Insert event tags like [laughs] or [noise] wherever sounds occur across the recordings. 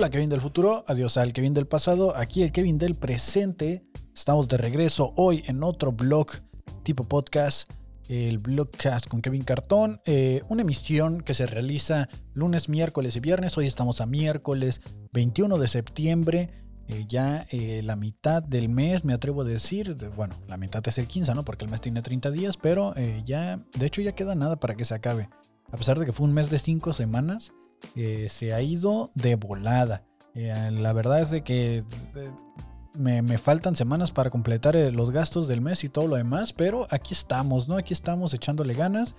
Hola Kevin del futuro, adiós al Kevin del pasado, aquí el Kevin del presente. Estamos de regreso hoy en otro blog tipo podcast, el Blogcast con Kevin Cartón, eh, una emisión que se realiza lunes, miércoles y viernes. Hoy estamos a miércoles 21 de septiembre, eh, ya eh, la mitad del mes, me atrevo a decir, bueno, la mitad es el 15, ¿no? Porque el mes tiene 30 días, pero ya, de hecho ya queda nada para que se acabe. A pesar de que fue un mes de 5 semanas, eh, se ha ido de volada. Eh, la verdad es de que eh, me, faltan semanas para completar los gastos del mes y todo lo demás, pero aquí estamos, ¿no? Aquí estamos echándole ganas.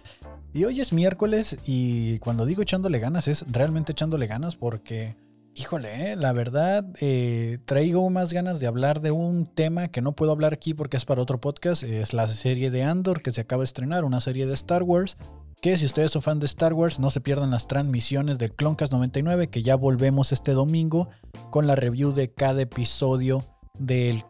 Y hoy es miércoles y cuando digo echándole ganas es realmente echándole ganas porque, híjole, la verdad, traigo más ganas de hablar de un tema que no puedo hablar aquí porque es para otro podcast. Es la serie de Andor que se acaba de estrenar, una serie de Star Wars que si ustedes son fan de Star Wars, no se pierdan las transmisiones de Cloncast 99, que ya volvemos este domingo con la review de cada episodio de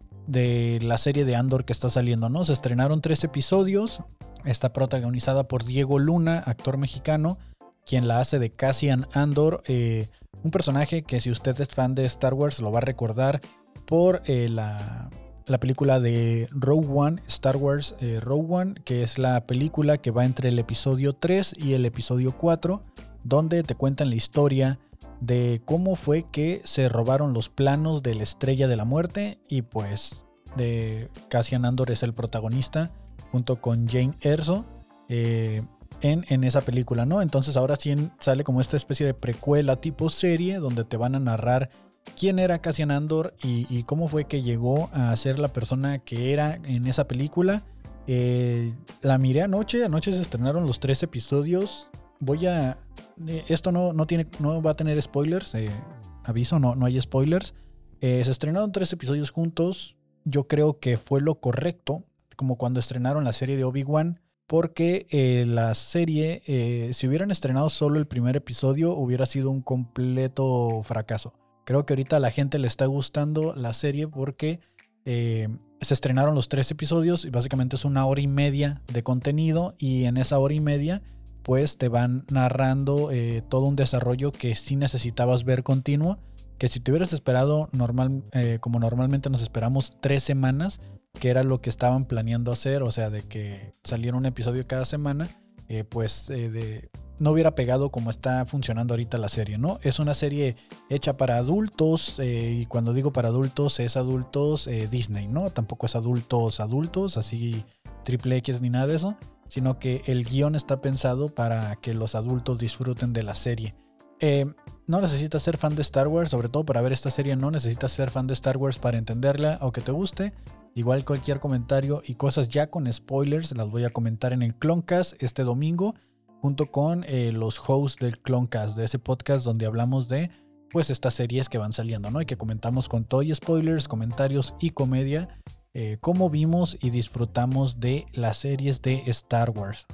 la serie de Andor que está saliendo, ¿no? Se estrenaron tres episodios, está protagonizada por Diego Luna, actor mexicano, quien la hace de Cassian Andor, eh, un personaje que si usted es fan de Star Wars lo va a recordar por eh, la la película de Rogue One, Star Wars eh, Rogue One, que es la película que va entre el episodio 3 y el episodio 4, donde te cuentan la historia de cómo fue que se robaron los planos de la Estrella de la Muerte y pues de Cassian Andor es el protagonista junto con Jane Erso eh, en, en, esa película, ¿no? Entonces ahora sí sale como esta especie de precuela tipo serie donde te van a narrar quién era Cassian Andor y, cómo fue que llegó a ser la persona que era en esa película. Eh, la miré anoche, anoche se estrenaron los tres episodios. Voy a... Eh, esto no, no, tiene, no va a tener spoilers, eh, aviso, no, no hay spoilers. se estrenaron tres episodios juntos. Yo creo que fue lo correcto, como cuando estrenaron la serie de Obi-Wan porque la serie, si hubieran estrenado solo el primer episodio, hubiera sido un completo fracaso. Creo que ahorita a la gente le está gustando la serie porque eh, se estrenaron los tres episodios y básicamente es una hora y media de contenido y en esa hora y media pues te van narrando eh, todo un desarrollo que sí necesitabas ver continuo, que si te hubieras esperado normal, eh, como normalmente nos esperamos tres semanas, que era lo que estaban planeando hacer, o sea, de que saliera un episodio cada semana, pues de, no hubiera pegado como está funcionando ahorita la serie, ¿no? Es una serie hecha para adultos eh, y cuando digo para adultos es adultos eh, Disney, ¿no? Tampoco es adultos adultos, así triple X ni nada de eso, sino que el guion está pensado para que los adultos disfruten de la serie. Eh, no necesitas ser fan de Star Wars, sobre todo para ver esta serie no necesitas ser fan de Star Wars para entenderla o que te guste. Igual cualquier comentario y cosas ya con spoilers las voy a comentar en el Cloncast este domingo junto con eh, los hosts del Cloncast, de ese podcast donde hablamos de pues estas series que van saliendo, ¿no? Y que comentamos con todo y spoilers, comentarios y comedia, eh, cómo vimos y disfrutamos de las series de Star Wars.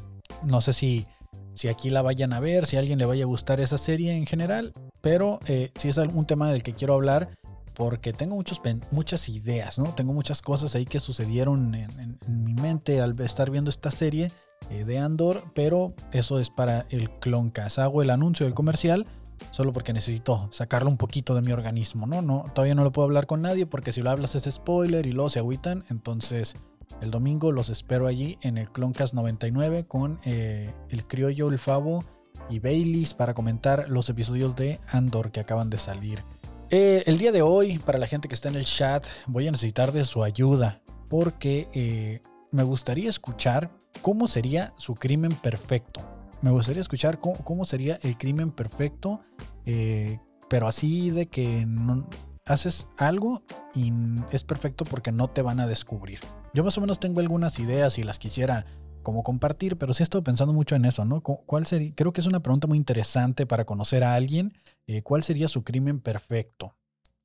No sé si, si aquí la vayan a ver, si a alguien le vaya a gustar esa serie en general, pero eh, si es un tema del que quiero hablar porque tengo muchos, muchas ideas, ¿no? Tengo muchas cosas ahí que sucedieron en mi mente al estar viendo esta serie de Andor, pero eso es para el Cloncast. Hago el anuncio del comercial solo porque necesito sacarlo un poquito de mi organismo, ¿no? no todavía no lo puedo hablar con nadie porque si lo hablas es spoiler y luego se agüitan. Entonces, el domingo los espero allí en el Cloncast 99 con eh, el criollo, el favo y Baileys para comentar los episodios de Andor que acaban de salir. Eh, el día de hoy, para la gente que está en el chat, voy a necesitar de su ayuda porque me gustaría escuchar cómo sería su crimen perfecto. Me gustaría escuchar cómo, sería el crimen perfecto, eh, pero así de que no, haces algo y es perfecto porque no te van a descubrir. Yo más o menos tengo algunas ideas y las quisiera como compartir, pero sí he estado pensando mucho en eso, ¿no? ¿Cuál sería? Creo que es una pregunta muy interesante para conocer a alguien. Eh, ¿Cuál sería su crimen perfecto?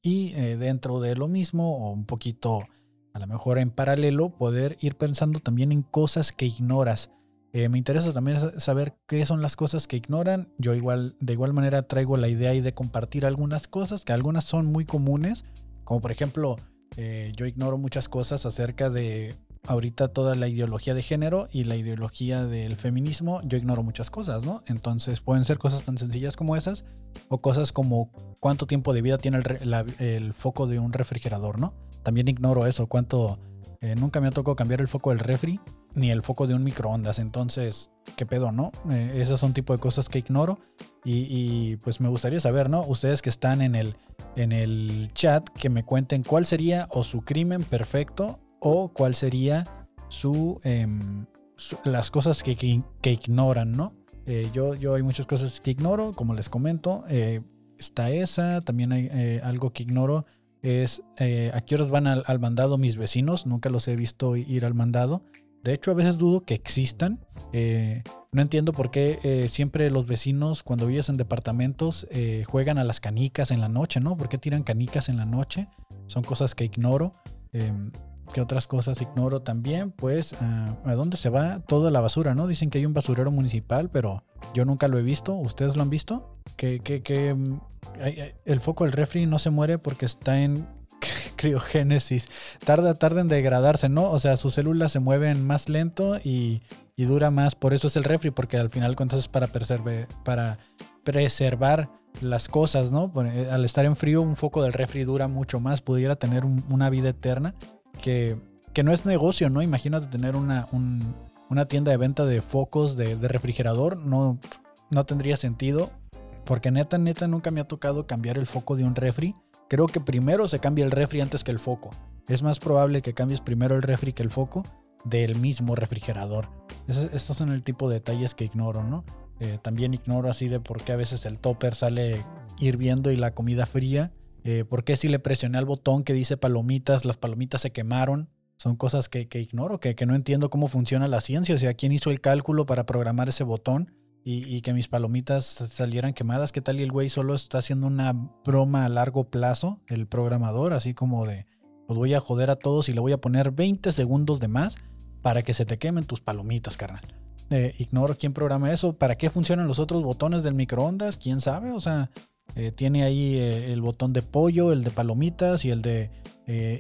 Y eh, dentro de lo mismo, o un poquito a lo mejor en paralelo poder ir pensando también en cosas que ignoras. Eh, me interesa también saber qué son las cosas que ignoran. Yo igual, de igual manera traigo la idea de compartir algunas cosas, que algunas son muy comunes, como por ejemplo, eh, yo ignoro muchas cosas acerca de ahorita toda la ideología de género y la ideología del feminismo, yo ignoro muchas cosas, ¿no? Entonces pueden ser cosas tan sencillas como esas o cosas como cuánto tiempo de vida tiene el, foco de un refrigerador, ¿no? También ignoro eso, cuánto... Eh, nunca me ha tocado cambiar el foco del refri ni el foco de un microondas, entonces, ¿qué pedo, no? Eh, esas son tipo de cosas que ignoro y, pues me gustaría saber, ¿no? Ustedes que están en el, en el chat, que me cuenten cuál sería o su crimen perfecto o cuál sería em, su, las cosas que, que, ignoran, ¿no? Eh, yo, yo hay muchas cosas que ignoro, como les comento. Eh, está esa, también hay algo que ignoro, es a qué horas van al, mandado mis vecinos. Nunca los he visto ir al mandado. De hecho, a veces dudo que existan. no entiendo por qué siempre los vecinos, cuando vives en departamentos, juegan a las canicas en la noche, ¿no? ¿Por qué tiran canicas en la noche? Son cosas que ignoro. Em, ¿Qué otras cosas ignoro también? Pues, ah, ¿a dónde se va toda la basura, no? Dicen que hay un basurero municipal, pero yo nunca lo he visto. ¿Ustedes lo han visto? Que, que, que mm, el foco del refri no se muere porque está en [laughs] criogénesis. Tarda, tarda en degradarse, ¿no? O sea, sus células se mueven más lento y, y dura más. Por eso es el refri, porque al final cuentas es para, para preservar las cosas, ¿no? Eh, al estar en frío, un foco del refri dura mucho más, pudiera tener una vida eterna que, no es negocio, ¿no? Imagínate tener una, una tienda de venta de focos de, refrigerador, no, no tendría sentido. Porque neta, neta, nunca me ha tocado cambiar el foco de un refri. Creo que primero se cambia el refri antes que el foco. Es más probable que cambies primero el refri que el foco del mismo refrigerador. estos son el tipo de detalles que ignoro, ¿no? Eh, también ignoro así de por qué a veces el topper sale hirviendo y la comida fría eh, ¿Por qué si le presioné al botón que dice palomitas, las palomitas se quemaron? Son cosas que, ignoro, que, no entiendo cómo funciona la ciencia. O sea, ¿quién hizo el cálculo para programar ese botón y, que mis palomitas salieran quemadas? ¿Qué tal y el güey solo está haciendo una broma a largo plazo, el programador? Así como de, los voy a joder a todos y le voy a poner 20 segundos de más para que se te quemen tus palomitas, carnal. Eh, ignoro quién programa eso. ¿Para qué funcionan los otros botones del microondas? ¿Quién sabe? O sea, eh, tiene ahí eh, el botón de pollo, el de palomitas y el de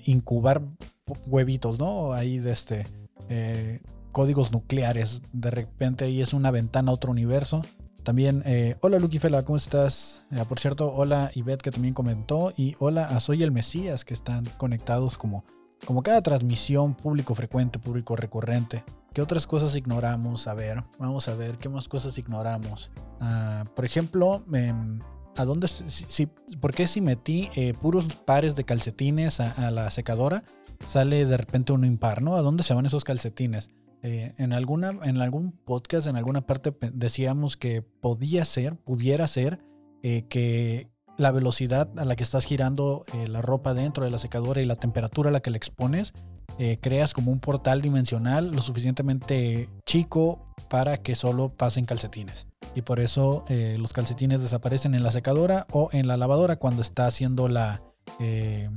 incubar huevitos, ¿no? Ahí de este códigos nucleares. De repente ahí es una ventana a otro universo. También, hola Lucky Fela, ¿cómo estás? por cierto, hola Ivette que también comentó. Y hola a Soy el Mesías que están conectados como, como cada transmisión público frecuente, público recurrente. ¿Qué otras cosas ignoramos? A ver, vamos a ver, ¿qué más cosas ignoramos? Ah, por ejemplo, em, ¿A dónde? Si, ¿Por qué si metí eh, puros pares de calcetines a, la secadora, sale de repente uno impar, ¿no? ¿A dónde se van esos calcetines? Eh, en, alguna, en algún podcast, en alguna parte decíamos que podía ser, pudiera ser, eh, que la velocidad a la que estás girando la ropa dentro de la secadora y la temperatura a la que le expones, creas como un portal dimensional lo suficientemente chico para que solo pasen calcetines y por eso eh, los calcetines desaparecen en la secadora o en la lavadora cuando está haciendo la, eh,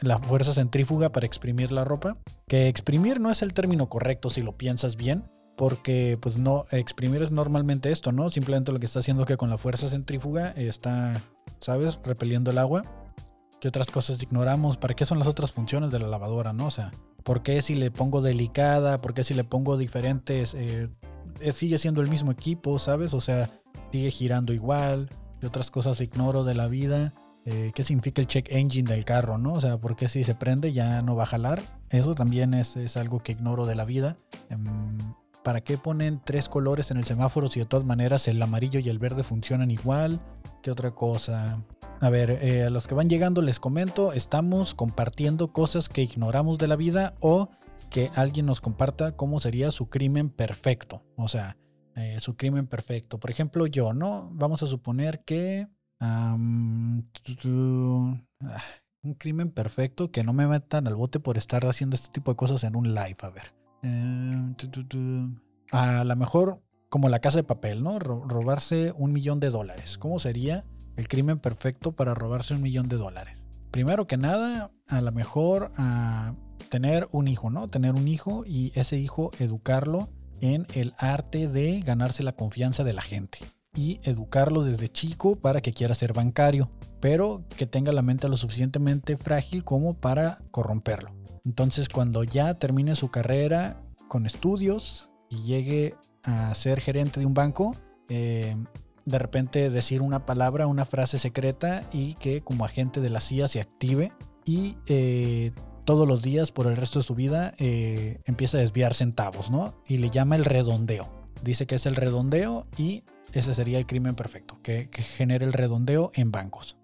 la fuerza centrífuga para exprimir la ropa. Que exprimir no es el término correcto si lo piensas bien, porque pues no, exprimir es normalmente esto, ¿no? Simplemente lo que está haciendo que con la fuerza centrífuga está, ¿sabes? Repeliendo el agua. ¿Qué otras cosas ignoramos? ¿Para qué son las otras funciones de la lavadora, no? O sea, ¿por qué si le pongo delicada? ¿Por qué si le pongo diferentes eh, eh, sigue siendo el mismo equipo, ¿sabes? O sea, sigue girando igual. Y otras cosas ignoro de la vida. Eh, ¿Qué significa el check engine del carro, no? O sea, ¿por qué si se prende ya no va a jalar? Eso también es, algo que ignoro de la vida. Em, ¿Para qué ponen tres colores en el semáforo si de todas maneras el amarillo y el verde funcionan igual? ¿Qué otra cosa? A ver, eh, a los que van llegando les comento, estamos compartiendo cosas que ignoramos de la vida o que alguien nos comparta cómo sería su crimen perfecto. O sea, eh, su crimen perfecto. Por ejemplo, yo, ¿no? Vamos a suponer que... Ah, un crimen perfecto que no me metan al bote por estar haciendo este tipo de cosas en un live. A ver. Eh, a lo mejor como la casa de papel, ¿no? robarse un millón de dólares. ¿Cómo sería el crimen perfecto para robarse un millón de dólares? Primero que nada, a lo mejor tener un hijo, ¿no? Tener un hijo y ese hijo educarlo en el arte de ganarse la confianza de la gente y educarlo desde chico para que quiera ser bancario, pero que tenga la mente lo suficientemente frágil como para corromperlo. Entonces cuando ya termine su carrera con estudios y llegue a ser gerente de un banco, eh, de repente decir una palabra, una frase secreta y que como agente de la CIA se active y eh, todos los días por el resto de su vida eh, empieza a desviar centavos, ¿no? Y le llama el redondeo. Dice que es el redondeo y ese sería el crimen perfecto, que, genere el redondeo en bancos.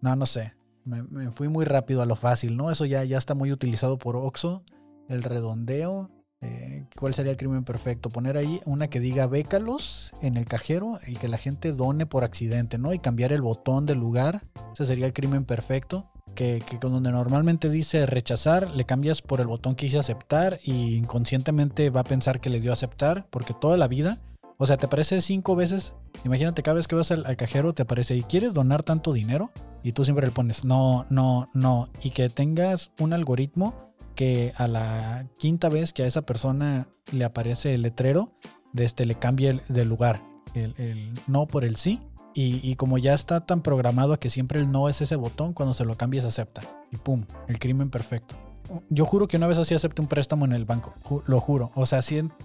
No, no sé. Me, fui muy rápido a lo fácil, ¿no? Eso ya, ya está muy utilizado por Oxo. El redondeo. Eh, ¿Cuál sería el crimen perfecto? Poner ahí una que diga bécalos en el cajero y que la gente done por accidente, ¿no? Y cambiar el botón del lugar. Ese sería el crimen perfecto. Que, que donde normalmente dice rechazar, le cambias por el botón que dice aceptar y inconscientemente va a pensar que le dio aceptar porque toda la vida o sea, te aparece cinco veces. Imagínate, cada vez que vas al, cajero te aparece, ¿y quieres donar tanto dinero? Y tú siempre le pones, no, no, no. Y que tengas un algoritmo que a la quinta vez que a esa persona le aparece el letrero, de este le cambie de lugar. El, no por el sí. Y, y, como ya está tan programado que siempre el no es ese botón, cuando se lo cambies acepta. Y pum, el crimen perfecto yo juro que una vez así acepté un préstamo en el banco. Lo juro. O sea,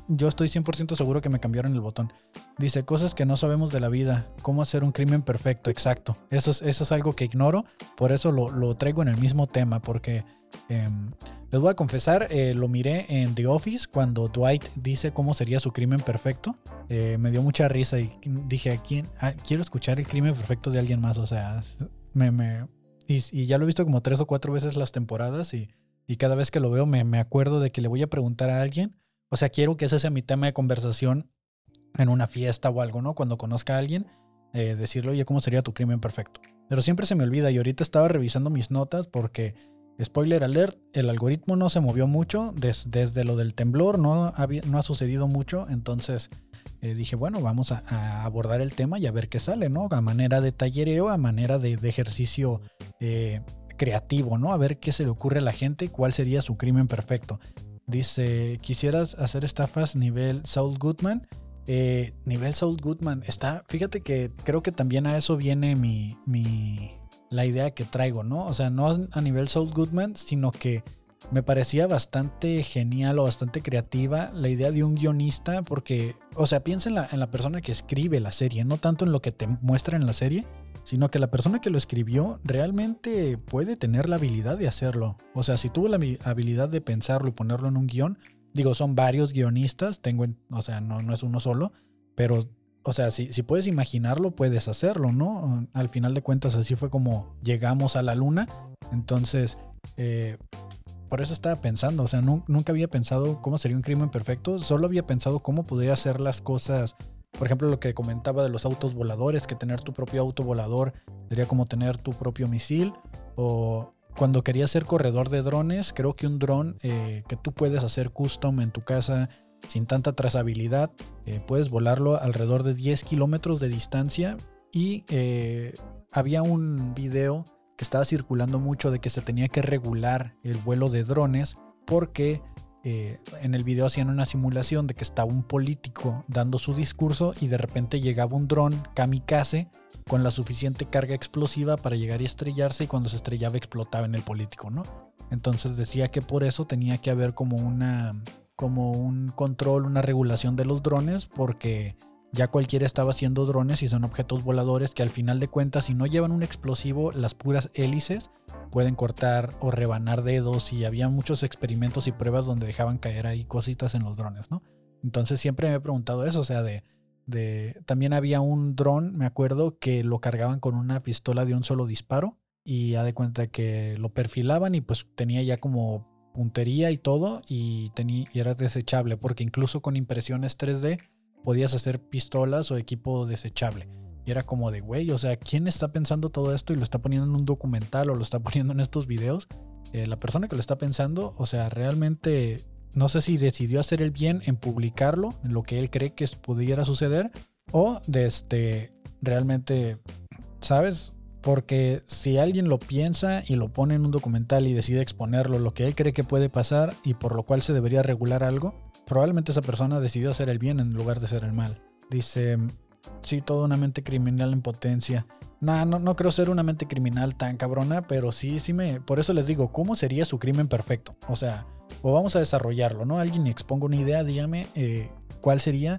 yo estoy 100% seguro que me cambiaron el botón. Dice cosas que no sabemos de la vida. Cómo hacer un crimen perfecto. Exacto. Eso es, eso es algo que ignoro. Por eso lo, traigo en el mismo tema. Porque em, les voy a confesar, eh, lo miré en The Office cuando Dwight dice cómo sería su crimen perfecto. Eh, me dio mucha risa y dije, ¿quién? Quiero escuchar el crimen perfecto de alguien más. O sea, me... me y ya lo he visto como tres o cuatro veces las temporadas y y cada vez que lo veo me, me acuerdo de que le voy a preguntar a alguien. O sea, quiero que ese sea mi tema de conversación en una fiesta o algo, ¿no? Cuando conozca a alguien, eh, decirle, oye, ¿cómo sería tu crimen perfecto? Pero siempre se me olvida y ahorita estaba revisando mis notas porque, spoiler alert, el algoritmo no se movió mucho desde lo del temblor, no, no ha sucedido mucho, entonces eh, dije, bueno, vamos a, abordar el tema y a ver qué sale, ¿no? A manera de tallereo, a manera de, ejercicio eh, creativo, ¿no? A ver qué se le ocurre a la gente, cuál sería su crimen perfecto. Dice, ¿quisieras hacer estafas nivel Saul Goodman? Eh, nivel Saul Goodman, está, fíjate que creo que también a eso viene mi, mi, la idea que traigo, ¿no? O sea, no a nivel Saul Goodman, sino que me parecía bastante genial o bastante creativa la idea de un guionista, porque, o sea, piensa en la, en la persona que escribe la serie, no tanto en lo que te muestra en la serie, sino que la persona que lo escribió realmente puede tener la habilidad de hacerlo. O sea, si tuvo la habilidad de pensarlo y ponerlo en un guion, digo, son varios guionistas, tengo, o sea, no, no es uno solo, pero, o sea, si, si puedes imaginarlo, puedes hacerlo, ¿no? Al final de cuentas, así fue como llegamos a la luna. Entonces, eh, por eso estaba pensando, o sea, nunca había pensado cómo sería un crimen perfecto, solo había pensado cómo podría hacer las cosas por ejemplo, lo que comentaba de los autos voladores, que tener tu propio auto volador sería como tener tu propio misil. O cuando quería ser corredor de drones, creo que un dron eh, que tú puedes hacer custom en tu casa sin tanta trazabilidad, eh, puedes volarlo alrededor de 10 kilómetros de distancia. Y eh, había un video que estaba circulando mucho de que se tenía que regular el vuelo de drones porque eh, en el video hacían una simulación de que estaba un político dando su discurso y de repente llegaba un dron kamikaze con la suficiente carga explosiva para llegar y estrellarse y cuando se estrellaba explotaba en el político, ¿no? Entonces decía que por eso tenía que haber como una como un control, una regulación de los drones porque ya cualquiera estaba haciendo drones y son objetos voladores que al final de cuentas si no llevan un explosivo, las puras hélices pueden cortar o rebanar dedos y había muchos experimentos y pruebas donde dejaban caer ahí cositas en los drones, ¿no? Entonces siempre me he preguntado eso, o sea, de, de también había un dron, me acuerdo, que lo cargaban con una pistola de un solo disparo y ya de cuenta que lo perfilaban y pues tenía ya como puntería y todo y, y era desechable porque incluso con impresiones 3D podías hacer pistolas o equipo desechable era como de, güey, o sea, ¿quién está pensando todo esto y lo está poniendo en un documental o lo está [laughs] poniendo en estos videos? Eh, la persona que lo está pensando, o sea, realmente no sé si decidió hacer el bien en publicarlo, en lo que él cree que pudiera suceder, o de este, realmente, ¿sabes? Porque si alguien lo piensa y lo pone en un documental y decide exponerlo, lo que él cree que puede pasar y por lo cual se debería regular algo, probablemente esa persona decidió hacer el bien en lugar de hacer el mal. Dice, Sí, toda una mente criminal en potencia. no, no, no creo ser una mente criminal tan cabrona, pero sí, sí me. Por eso les digo, ¿cómo sería su crimen perfecto? O sea, o vamos a desarrollarlo, ¿no? Alguien exponga una idea, dígame eh, cuál sería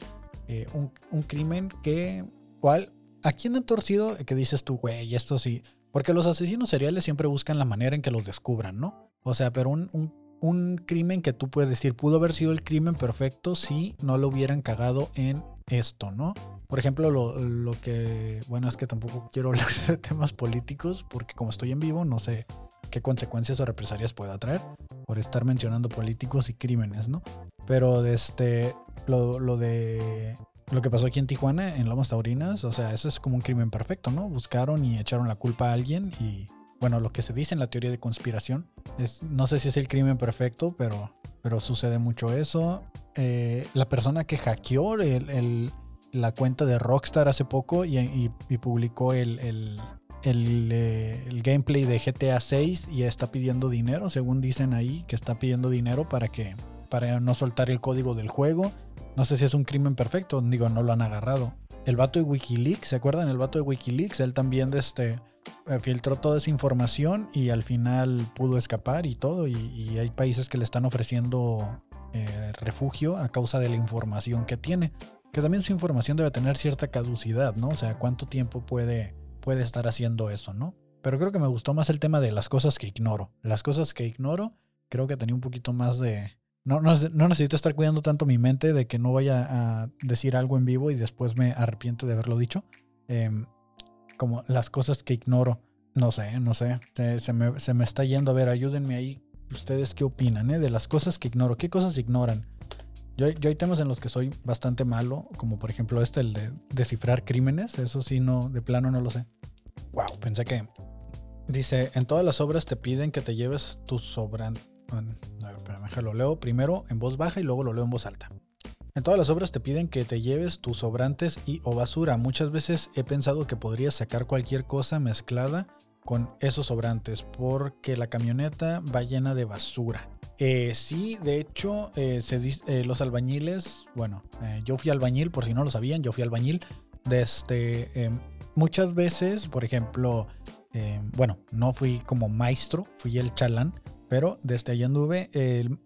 eh, un, un, crimen que. ¿Cuál? ¿A quién han torcido que dices tú, güey, esto sí? Porque los asesinos seriales siempre buscan la manera en que los descubran, ¿no? O sea, pero un, un crimen que tú puedes decir, pudo haber sido el crimen perfecto si no lo hubieran cagado en esto, ¿no? Por ejemplo, lo, que, bueno, es que tampoco quiero [laughs] hablar de temas políticos porque como estoy en vivo no sé qué consecuencias o represalias pueda traer por estar mencionando políticos y crímenes, ¿no? Pero de este, lo, lo de lo que pasó aquí en Tijuana, en Lomas Taurinas, o sea, eso es como un crimen perfecto, ¿no? Buscaron y echaron la culpa a alguien y, bueno, lo que se dice en la teoría de conspiración, es, no sé si es el crimen perfecto, pero, pero sucede mucho eso. Eh, la persona que hackeó el, la cuenta de Rockstar hace poco y, publicó el, eh, el, gameplay de GTA 6 y está pidiendo dinero, según dicen ahí, que está pidiendo dinero para que para no soltar el código del juego. No sé si es un crimen perfecto, digo, no lo han agarrado. El vato de Wikileaks, ¿se acuerdan? El vato de Wikileaks, él también este, eh, filtró toda esa información y al final pudo escapar y todo. Y, hay países que le están ofreciendo eh, refugio a causa de la información que tiene. Que también su información debe tener cierta caducidad, ¿no? O sea, cuánto tiempo puede, puede estar haciendo eso, ¿no? Pero creo que me gustó más el tema de las cosas que ignoro. Las cosas que ignoro, creo que tenía un poquito más de... No, no, necesito estar cuidando tanto mi mente de que no vaya a decir algo en vivo y después me arrepiente de haberlo dicho. Em, como las cosas que ignoro. No sé, no sé. Se, me, se, me, está yendo. A ver, ayúdenme ahí. ¿Ustedes qué opinan eh? de las cosas que ignoro? ¿Qué cosas ignoran? Yo, hay temas en los que soy bastante malo, como por ejemplo este, el de descifrar crímenes. Eso sí, no, de plano no lo sé. Wow, pensé que. Dice: En todas las obras te piden que te lleves tu sobrante. a ver, lo leo primero en voz baja y luego lo leo en voz alta. En todas las obras te piden que te lleves tus sobrantes y o basura. Muchas veces he pensado que podrías sacar cualquier cosa mezclada con esos sobrantes porque la camioneta va llena de basura. Eh, sí, de hecho, eh, eh, los albañiles, bueno, yo fui albañil, por si no lo sabían, yo fui albañil. Desde, este, em, muchas veces, por ejemplo, em, bueno, no fui como maestro, fui el chalán, pero desde allá anduve,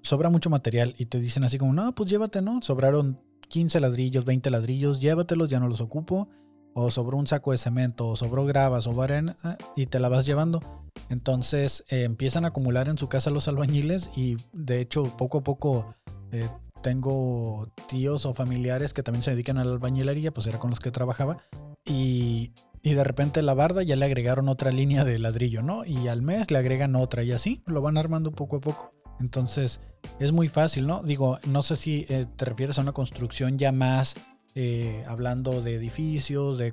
sobra mucho material y te dicen así como, no, pues llévate, ¿no? Sobraron 15 ladrillos, 20 ladrillos, llévatelos, ya no los ocupo. O sobró un saco de cemento, o sobró grava, sobró arena y te la vas llevando. Entonces eh, empiezan a acumular en su casa los albañiles y de hecho poco a poco eh, tengo tíos o familiares que también se dedican a la albañilería, pues era con los que trabajaba. Y, y, de repente la barda ya le agregaron otra línea de ladrillo, ¿no? Y al mes le agregan otra y así lo van armando poco a poco. Entonces es muy fácil, ¿no? Digo, no sé si eh, te refieres a una construcción ya más hablando de edificios, de,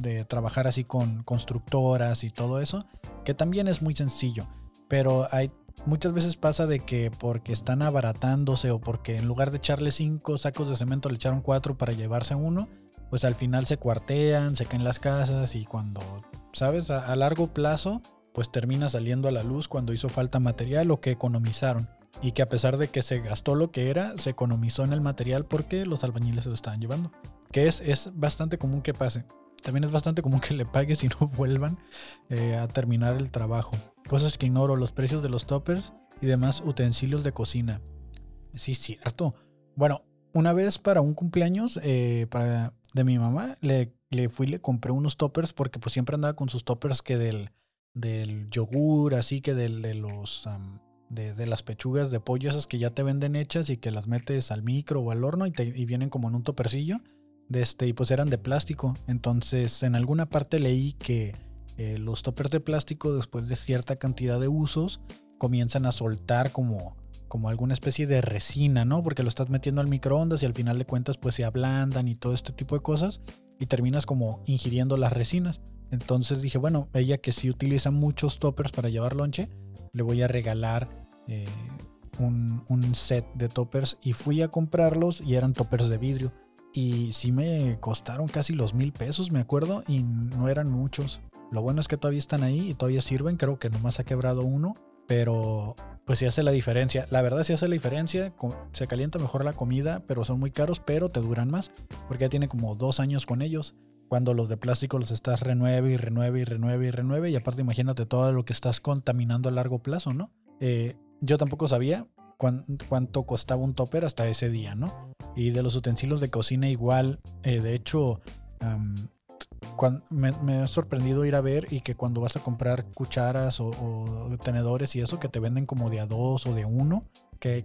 de trabajar así con constructoras y todo eso que también es muy sencillo, pero hay muchas veces pasa de que porque están abaratándose o porque en lugar de echarle cinco sacos de cemento le echaron cuatro para llevarse uno, pues al final se cuartean, se caen las casas y cuando, sabes, a, largo plazo, pues termina saliendo a la luz cuando hizo falta material o que economizaron. Y que a pesar de que se gastó lo que era, se economizó en el material porque los albañiles se lo estaban llevando. Que es, es bastante común que pase. También es bastante común que le pagues y no [laughs] vuelvan eh, a terminar el trabajo. Cosas que ignoro, los precios de los toppers y demás utensilios de cocina. Sí, cierto. Bueno, una vez para un cumpleaños eh, para, de mi mamá, le, le fui le compré unos toppers porque pues siempre andaba con sus toppers que del, del yogur, así que del, de los... de, las pechugas de pollo, esas que ya te venden hechas y que las metes al micro o al horno y, te, y vienen como en un topercillo de este, y pues eran de plástico. Entonces, en alguna parte leí que eh, los toppers de plástico, después de cierta cantidad de usos, comienzan a soltar como, como alguna especie de resina, ¿no? Porque lo estás metiendo al microondas y al final de cuentas, pues se ablandan y todo este tipo de cosas, y terminas como ingiriendo las resinas. Entonces dije, bueno, ella que sí utiliza muchos toppers para llevar lonche, le voy a regalar eh, un, un set de toppers y fui a comprarlos y eran toppers de vidrio. Y sí me costaron casi los mil pesos, me acuerdo, y no eran muchos. Lo bueno es que todavía están ahí y todavía sirven, creo que nomás ha quebrado uno, pero pues sí hace la diferencia. La verdad sí hace la diferencia, se calienta mejor la comida, pero son muy caros, pero te duran más, porque ya tiene como dos años con ellos. cuando los de plástico los estás renueve y renueve y renueve y renueve. Y aparte, imagínate todo lo que estás contaminando a largo plazo, ¿no? Eh, yo tampoco sabía cuánto costaba un topper hasta ese día, ¿no? Y de los utensilios de cocina igual, eh, de hecho, me, ha sorprendido ir a ver y que cuando vas a comprar cucharas o, tenedores y eso, que te venden como de a dos o de uno, que,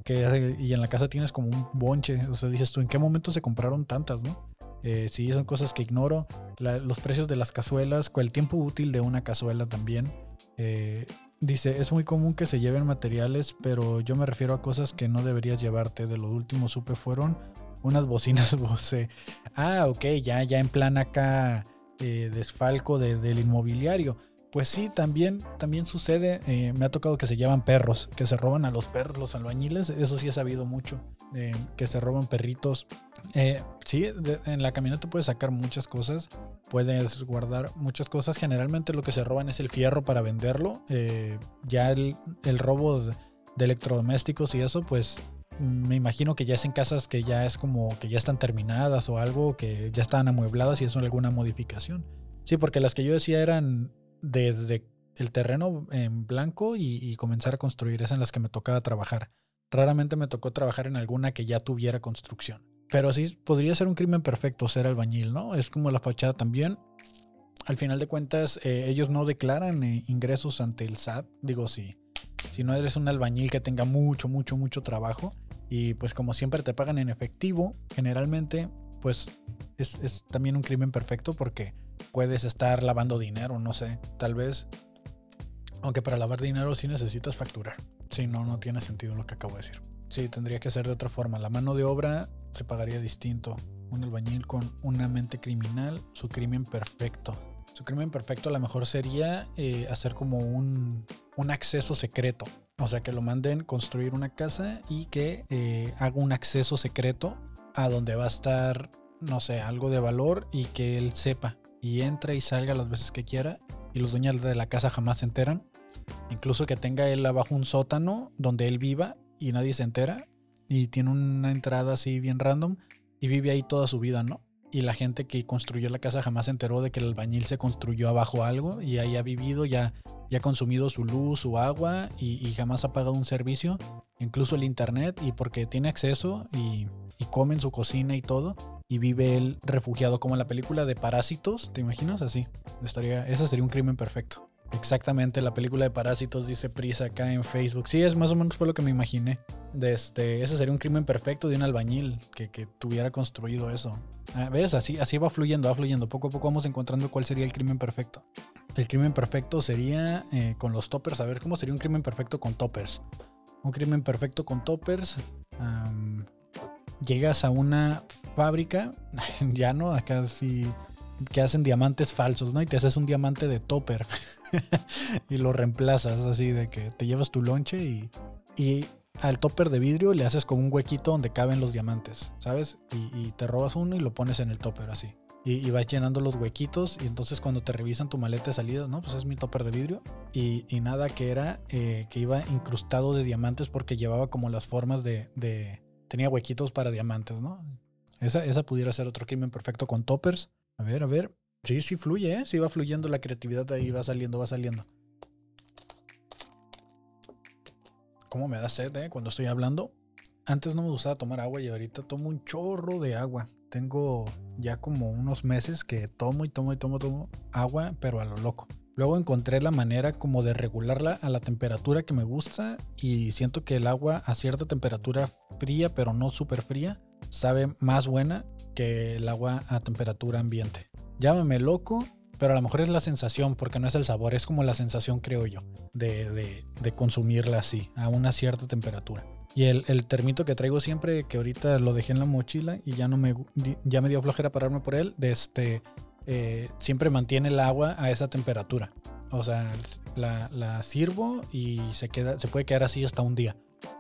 y en la casa tienes como un bonche, o sea, dices tú, ¿en qué momento se compraron tantas, no? Eh, sí, son cosas que ignoro. los precios de las cazuelas, el tiempo útil de una cazuela también. Eh, dice, es muy común que se lleven materiales, pero yo me refiero a cosas que no deberías llevarte. De los últimos supe fueron unas bocinas [laughs] Bose. Ah, ok, ya, ya en plan acá eh, desfalco del inmobiliario. Pues sí, también, también sucede, eh, me ha tocado que se llevan perros, que se roban a los perros, los albañiles, eso sí he sabido mucho, eh, que se roban perritos. sí, en la camioneta puedes sacar muchas cosas, puedes guardar muchas cosas, generalmente lo que se roban es el fierro para venderlo, ya el robo de electrodomésticos y eso, pues me imagino que ya es en casas que ya es como que ya están terminadas o algo, que ya están amuebladas y es alguna modificación. Sí, porque las que yo decía eran desde el terreno en blanco y, comenzar a construir, es en las que me tocaba trabajar. Raramente me tocó trabajar en alguna que ya tuviera construcción. Pero sí, podría ser un crimen perfecto ser albañil, ¿no? Es como la fachada también. Al final de cuentas, eh, ellos no declaran eh, ingresos ante el SAT. Digo, sí. Si no eres un albañil que tenga mucho, mucho, mucho trabajo, y pues como siempre te pagan en efectivo, generalmente pues es, también un crimen perfecto porque puedes estar lavando dinero, no sé, tal vez. Aunque para lavar dinero sí necesitas facturar. Si no, no tiene sentido lo que acabo de decir. Sí, tendría que ser de otra forma. La mano de obra se pagaría distinto. Un albañil con una mente criminal, su crimen perfecto. Su crimen perfecto a lo mejor sería eh, hacer como un, un acceso secreto o sea, que lo manden construir una casa y que eh, haga un acceso secreto a donde va a estar, no sé, algo de valor y que él sepa y entre y salga las veces que quiera y los dueños de la casa jamás se enteran. Incluso que tenga él abajo un sótano donde él viva y nadie se entera y tiene una entrada así bien random y vive ahí toda su vida, ¿no? Y la gente que construyó la casa jamás se enteró de que el albañil se construyó abajo algo y ahí ha vivido, ya ya ha consumido su luz, su agua y, jamás ha pagado un servicio, incluso el internet, y porque tiene acceso y, come en su cocina y todo, y vive él refugiado como en la película de Parásitos, ¿te imaginas? Así, estaría, ese sería un crimen perfecto. Exactamente, la película de Parásitos dice Prisa acá en Facebook. Sí, es más o menos fue lo que me imaginé. Este, ese sería un crimen perfecto de un albañil que, que tuviera construido eso. Ah, ¿Ves? Así, así va fluyendo, va fluyendo. Poco a poco vamos encontrando cuál sería el crimen perfecto. El crimen perfecto sería eh, con los toppers. A ver, ¿cómo sería un crimen perfecto con toppers? Un crimen perfecto con toppers. llegas a una fábrica, [laughs] ya no, acá sí, que hacen diamantes falsos, ¿no? Y te haces un diamante de topper [laughs] y lo reemplazas así de que te llevas tu lonche y, y al topper de vidrio le haces como un huequito donde caben los diamantes, ¿sabes? Y, y te robas uno y lo pones en el topper así y, vas llenando los huequitos y entonces cuando te revisan tu maleta de salida, no, pues es mi topper de vidrio y, nada que era eh, que iba incrustado de diamantes porque llevaba como las formas de, tenía huequitos para diamantes, ¿no? Esa, esa pudiera ser otro crimen perfecto con toppers. A ver, a ver. Sí, sí fluye, ¿eh? Sí va fluyendo la creatividad ahí, va saliendo, va saliendo. ¿Cómo me da sed, eh? Cuando estoy hablando. Antes no me gustaba tomar agua y ahorita tomo un chorro de agua. Tengo ya como unos meses que tomo y tomo y tomo, tomo agua, pero a lo loco. Luego encontré la manera como de regularla a la temperatura que me gusta y siento que el agua a cierta temperatura fría, pero no súper fría, sabe más buena que el agua a temperatura ambiente. Llámame loco, pero a lo mejor es la sensación, porque no es el sabor, es como la sensación, creo yo, de, de, de consumirla así, a una cierta temperatura. Y el, termito que traigo siempre, que ahorita lo dejé en la mochila y ya no me, ya me dio flojera pararme por él, de este, eh, siempre mantiene el agua a esa temperatura. O sea, la, sirvo y se, queda, se puede quedar así hasta un día.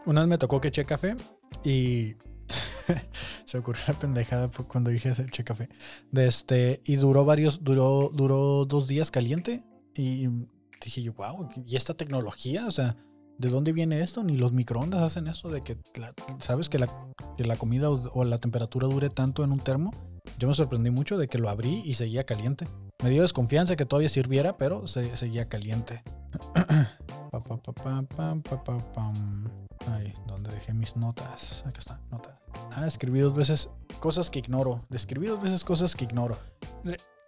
Una vez me tocó que eché café y [laughs] se ocurrió una pendejada cuando dije eché café. De este, y duró varios, duró, duró dos días caliente y dije yo, wow, ¿y esta tecnología? O sea, ¿De dónde viene esto? Ni los microondas hacen eso de que, sabes que la, comida o, la temperatura dure tanto en un termo. Yo me sorprendí mucho de que lo abrí y seguía caliente. Me dio desconfianza que todavía sirviera, pero se, seguía caliente. [clears throat] Ay, ¿dónde dejé mis notas? Acá está, notas. Ah, escribí dos veces cosas que ignoro. Describí dos veces cosas que ignoro.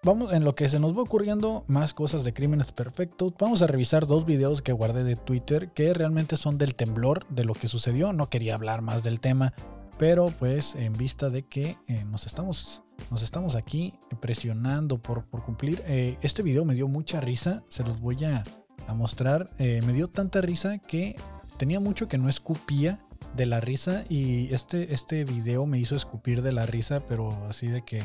Vamos, en lo que se nos va ocurriendo más cosas de crímenes perfectos, vamos a revisar dos videos que guardé de Twitter que realmente son del temblor, de lo que sucedió. No quería hablar más del tema, pero pues en vista de que eh, nos, estamos, nos estamos aquí presionando por, por cumplir, eh, este video me dio mucha risa, se los voy a, a mostrar. Eh, me dio tanta risa que tenía mucho que no escupía de la risa y este, este video me hizo escupir de la risa, pero así de que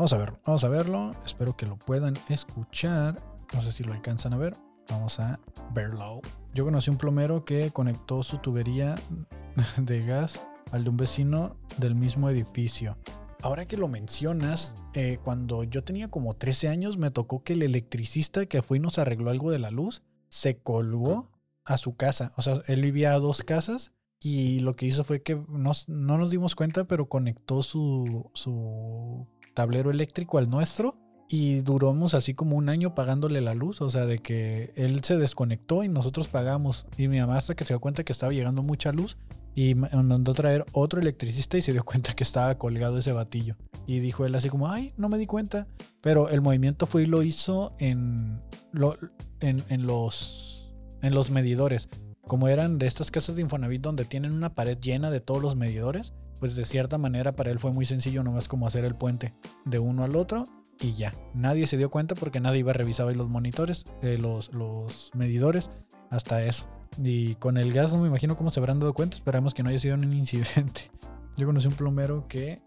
Vamos a verlo, vamos a verlo. Espero que lo puedan escuchar. No sé si lo alcanzan a ver. Vamos a verlo. Yo conocí un plomero que conectó su tubería [laughs] de gas al de un vecino del mismo edificio. Ahora que lo mencionas, eh, cuando yo tenía como 13 años me tocó que el electricista que fue y nos arregló algo de la luz se colgó a su casa. O sea, él vivía a dos casas y lo que hizo fue que no nos dimos cuenta, pero conectó su, su tablero eléctrico al nuestro y duramos así como un año pagándole la luz, o sea, de que él se desconectó y nosotros pagamos. Y mi mamá hasta que se dio cuenta que estaba llegando mucha luz y mandó traer otro electricista y se dio cuenta que estaba colgado ese batillo. Y dijo él así como, ay, no me di cuenta. Pero el movimiento fue y lo hizo en, lo, en, en, los, en los medidores. Como eran de estas casas de Infonavit donde tienen una pared llena de todos los medidores, pues de cierta manera para él fue muy sencillo, nomás como hacer el puente de uno al otro y ya. Nadie se dio cuenta porque nadie iba a revisar ahí los monitores, eh, los, los medidores, hasta eso. Y con el gas no me imagino cómo se habrán dado cuenta, esperamos que no haya sido un [laughs] incidente. Yo conocí un plomero que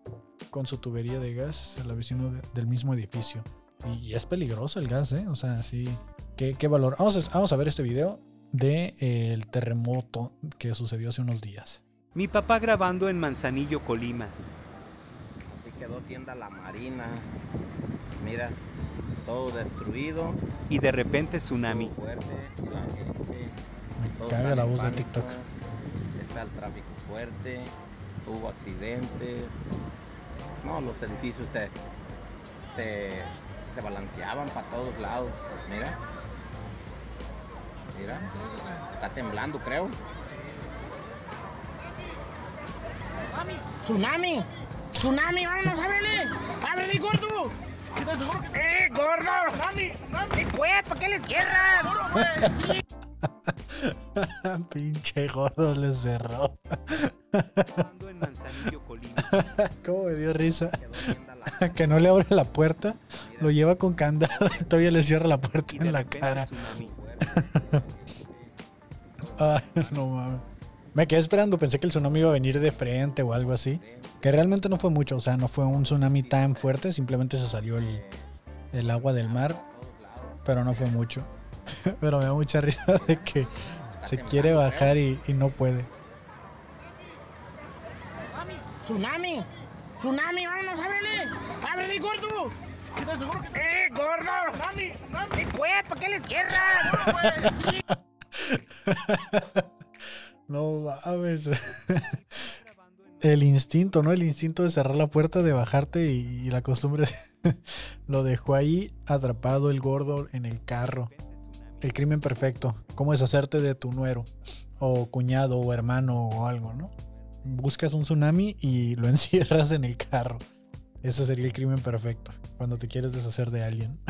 con su tubería de gas, la vecino del mismo edificio. Y, es peligroso el gas, ¿eh? O sea, sí. ¿Qué, valor? Vamos a, ver este video del de, el terremoto que sucedió hace unos días. Mi papá grabando en Manzanillo, Colima. Así quedó tienda La Marina. Mira, todo destruido. Y de repente tsunami. Fuerte, la gente, Me caga la voz de TikTok. Está el tráfico fuerte, hubo accidentes. No, los edificios se, se, se balanceaban para todos lados. Mira. Mira. Está temblando, creo. ¡Tsunami! ¡Tsunami! ¡Vámonos, ábrele! ¡Ábrele, gordo! ¡Eh, gordo! ¡Tsunami! ¡Tsunami! pues! ¿Para qué le cierras? [laughs] Pinche gordo le cerró. [laughs] ¿Cómo me dio risa? [laughs] que no le abre la puerta, lo lleva con candado y todavía le cierra la puerta en la cara. Ay, no mames. Me quedé esperando, pensé que el tsunami iba a venir de frente o algo así. Que realmente no fue mucho, o sea, no fue un tsunami tan fuerte, simplemente se salió el, el agua del mar. Pero no fue mucho. [laughs] pero me da mucha risa [laughs] de que se quiere bajar y, y no puede. ¡Tsunami! ¡Tsunami! ¡Vámonos, ábrele! ¡Ábrele, gordo! ¡Eh, gordo! ¡Tsunami! ¡Tsunami! pues! ¿Para qué le cierras? [laughs] No mames. El instinto, ¿no? El instinto de cerrar la puerta, de bajarte y, la costumbre [laughs] lo dejó ahí atrapado el gordo en el carro. El crimen perfecto. ¿Cómo deshacerte de tu nuero? O cuñado o hermano o algo, ¿no? Buscas un tsunami y lo [laughs] encierras en el carro. Ese sería el crimen perfecto. Cuando te quieres deshacer de alguien.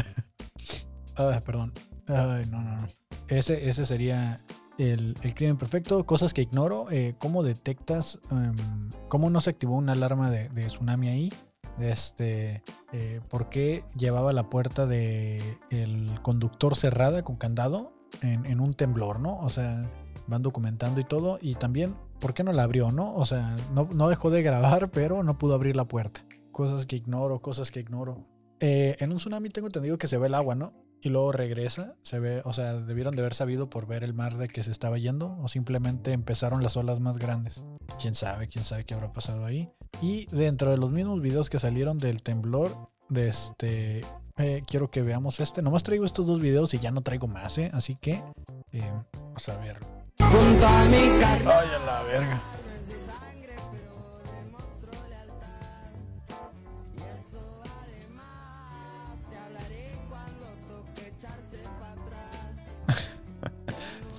Ay, [laughs] perdón. Ay, no, no, no. Ese, ese sería el, crimen perfecto, cosas que ignoro, eh, cómo detectas, em, cómo no se activó una alarma de, tsunami ahí, este, eh, por qué llevaba la puerta del el conductor cerrada con candado en, un temblor, ¿no? O sea, van documentando y todo, y también, ¿por qué no la abrió, no? O sea, no, no dejó de grabar, [laughs] pero no pudo abrir la puerta. Cosas que ignoro, cosas que ignoro. Eh, en un tsunami tengo entendido que se ve el agua, ¿no? Y luego regresa, se ve, o sea, debieron de haber sabido por ver el mar de que se estaba yendo o simplemente empezaron las olas más grandes. Quién sabe, quién sabe qué habrá pasado ahí. Y dentro de los mismos videos que salieron del temblor, de este, eh, quiero que veamos este. Nomás traigo estos dos videos y ya no traigo más, ¿eh? Así que, eh, vamos a verlo. Ay, a la verga.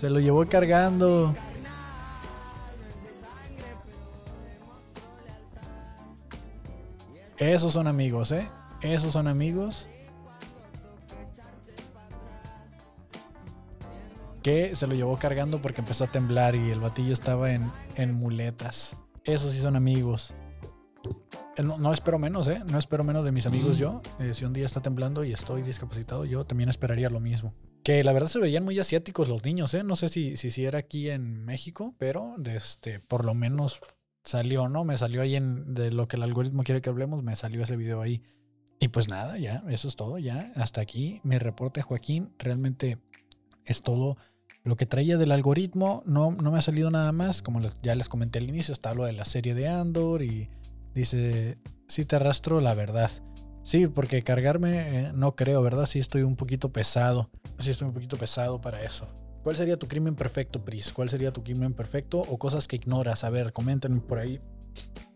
Se lo llevó cargando. Esos son amigos, ¿eh? Esos son amigos. Que se lo llevó cargando porque empezó a temblar y el batillo estaba en, en muletas. Esos sí son amigos. Eh, No, no espero menos, ¿eh? No espero menos de mis amigos yo. Eh, si un día está temblando y estoy discapacitado, yo también esperaría lo mismo. Que la verdad se veían muy asiáticos los niños, ¿eh? No sé si, si, si era aquí en México, pero de este, por lo menos salió, ¿no? Me salió ahí en de lo que el algoritmo quiere que hablemos, me salió ese video ahí. Y pues nada, ya, eso es todo, ya. Hasta aquí mi reporte, Joaquín. Realmente es todo lo que traía del algoritmo. No, no me ha salido nada más. Como ya les comenté al inicio, está lo de la serie de Andor y dice, sí te arrastro la verdad. Sí, porque cargarme eh, no creo, ¿verdad? Sí estoy un poquito pesado. Sí estoy un poquito pesado para eso. ¿Cuál sería tu crimen perfecto, Pris? ¿Cuál sería tu crimen perfecto o cosas que ignoras? A ver, coméntenme por ahí.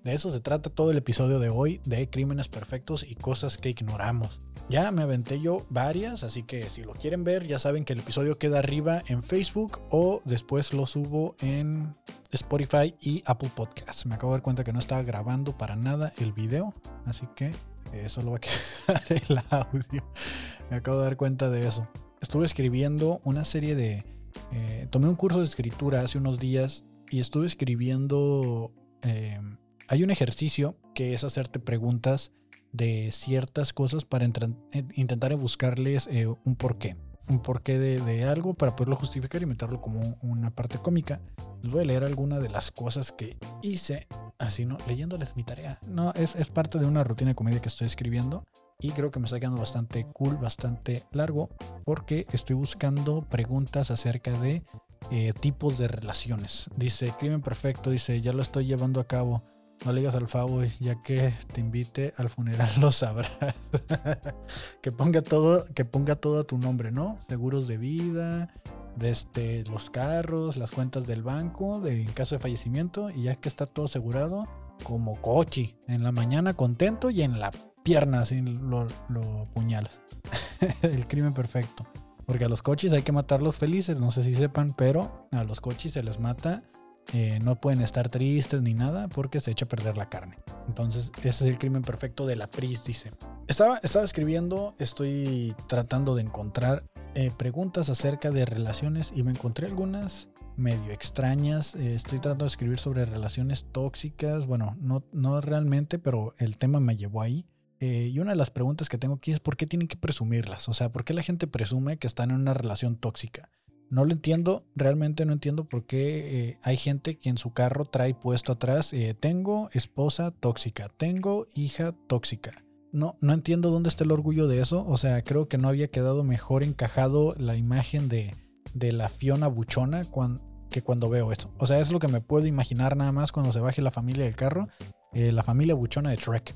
De eso se trata todo el episodio de hoy, de crímenes perfectos y cosas que ignoramos. Ya me aventé yo varias, así que si lo quieren ver, ya saben que el episodio queda arriba en Facebook o después lo subo en Spotify y Apple Podcasts. Me acabo de dar cuenta que no estaba grabando para nada el video, así que eh, solo va a [laughs] quedar el audio. Me acabo de dar cuenta de eso. Estuve escribiendo una serie de... eh, tomé un curso de escritura hace unos días y estuve escribiendo... eh, hay un ejercicio que es hacerte preguntas de ciertas cosas para eh, intentar buscarles eh, un porqué. Un porqué de, de algo para poderlo justificar y meterlo como una parte cómica. Les voy a leer alguna de las cosas que hice. Así, ¿no? Leyéndoles mi tarea. No, es, es parte de una rutina de comedia que estoy escribiendo. Y creo que me está quedando bastante cool, bastante largo. Porque estoy buscando preguntas acerca de eh, tipos de relaciones. Dice, crimen perfecto. Dice, ya lo estoy llevando a cabo. No le digas al Favo, ya que te invite al funeral [laughs] lo sabrás. [laughs] que ponga todo, que ponga todo a tu nombre, ¿no? Seguros de vida, de este, los carros, las cuentas del banco, de, en caso de fallecimiento, y ya que está todo asegurado, como cochi, en la mañana contento y en la pierna así lo, lo puñalas. [laughs] El crimen perfecto. Porque a los coches hay que matarlos felices, no sé si sepan, pero a los coches se les mata eh, no pueden estar tristes ni nada porque se echa a perder la carne. Entonces, ese es el crimen perfecto de la Pris, dice. Estaba, escribiendo, estoy tratando de encontrar eh, preguntas acerca de relaciones y me encontré algunas medio extrañas. Eh, estoy tratando de escribir sobre relaciones tóxicas. Bueno, no, no realmente, pero el tema me llevó ahí. Y una de las preguntas que tengo aquí es por qué tienen que presumirlas. O sea, ¿por qué la gente presume que están en una relación tóxica? No lo entiendo, realmente no entiendo por qué eh, hay gente que en su carro trae puesto atrás, eh, tengo esposa tóxica, tengo hija tóxica. No, no entiendo dónde está el orgullo de eso. O sea, creo que no había quedado mejor encajado la imagen de, de la Fiona buchona que cuando veo eso. O sea, es lo que me puedo imaginar nada más cuando se baje la familia del carro. eh, la familia buchona de Shrek.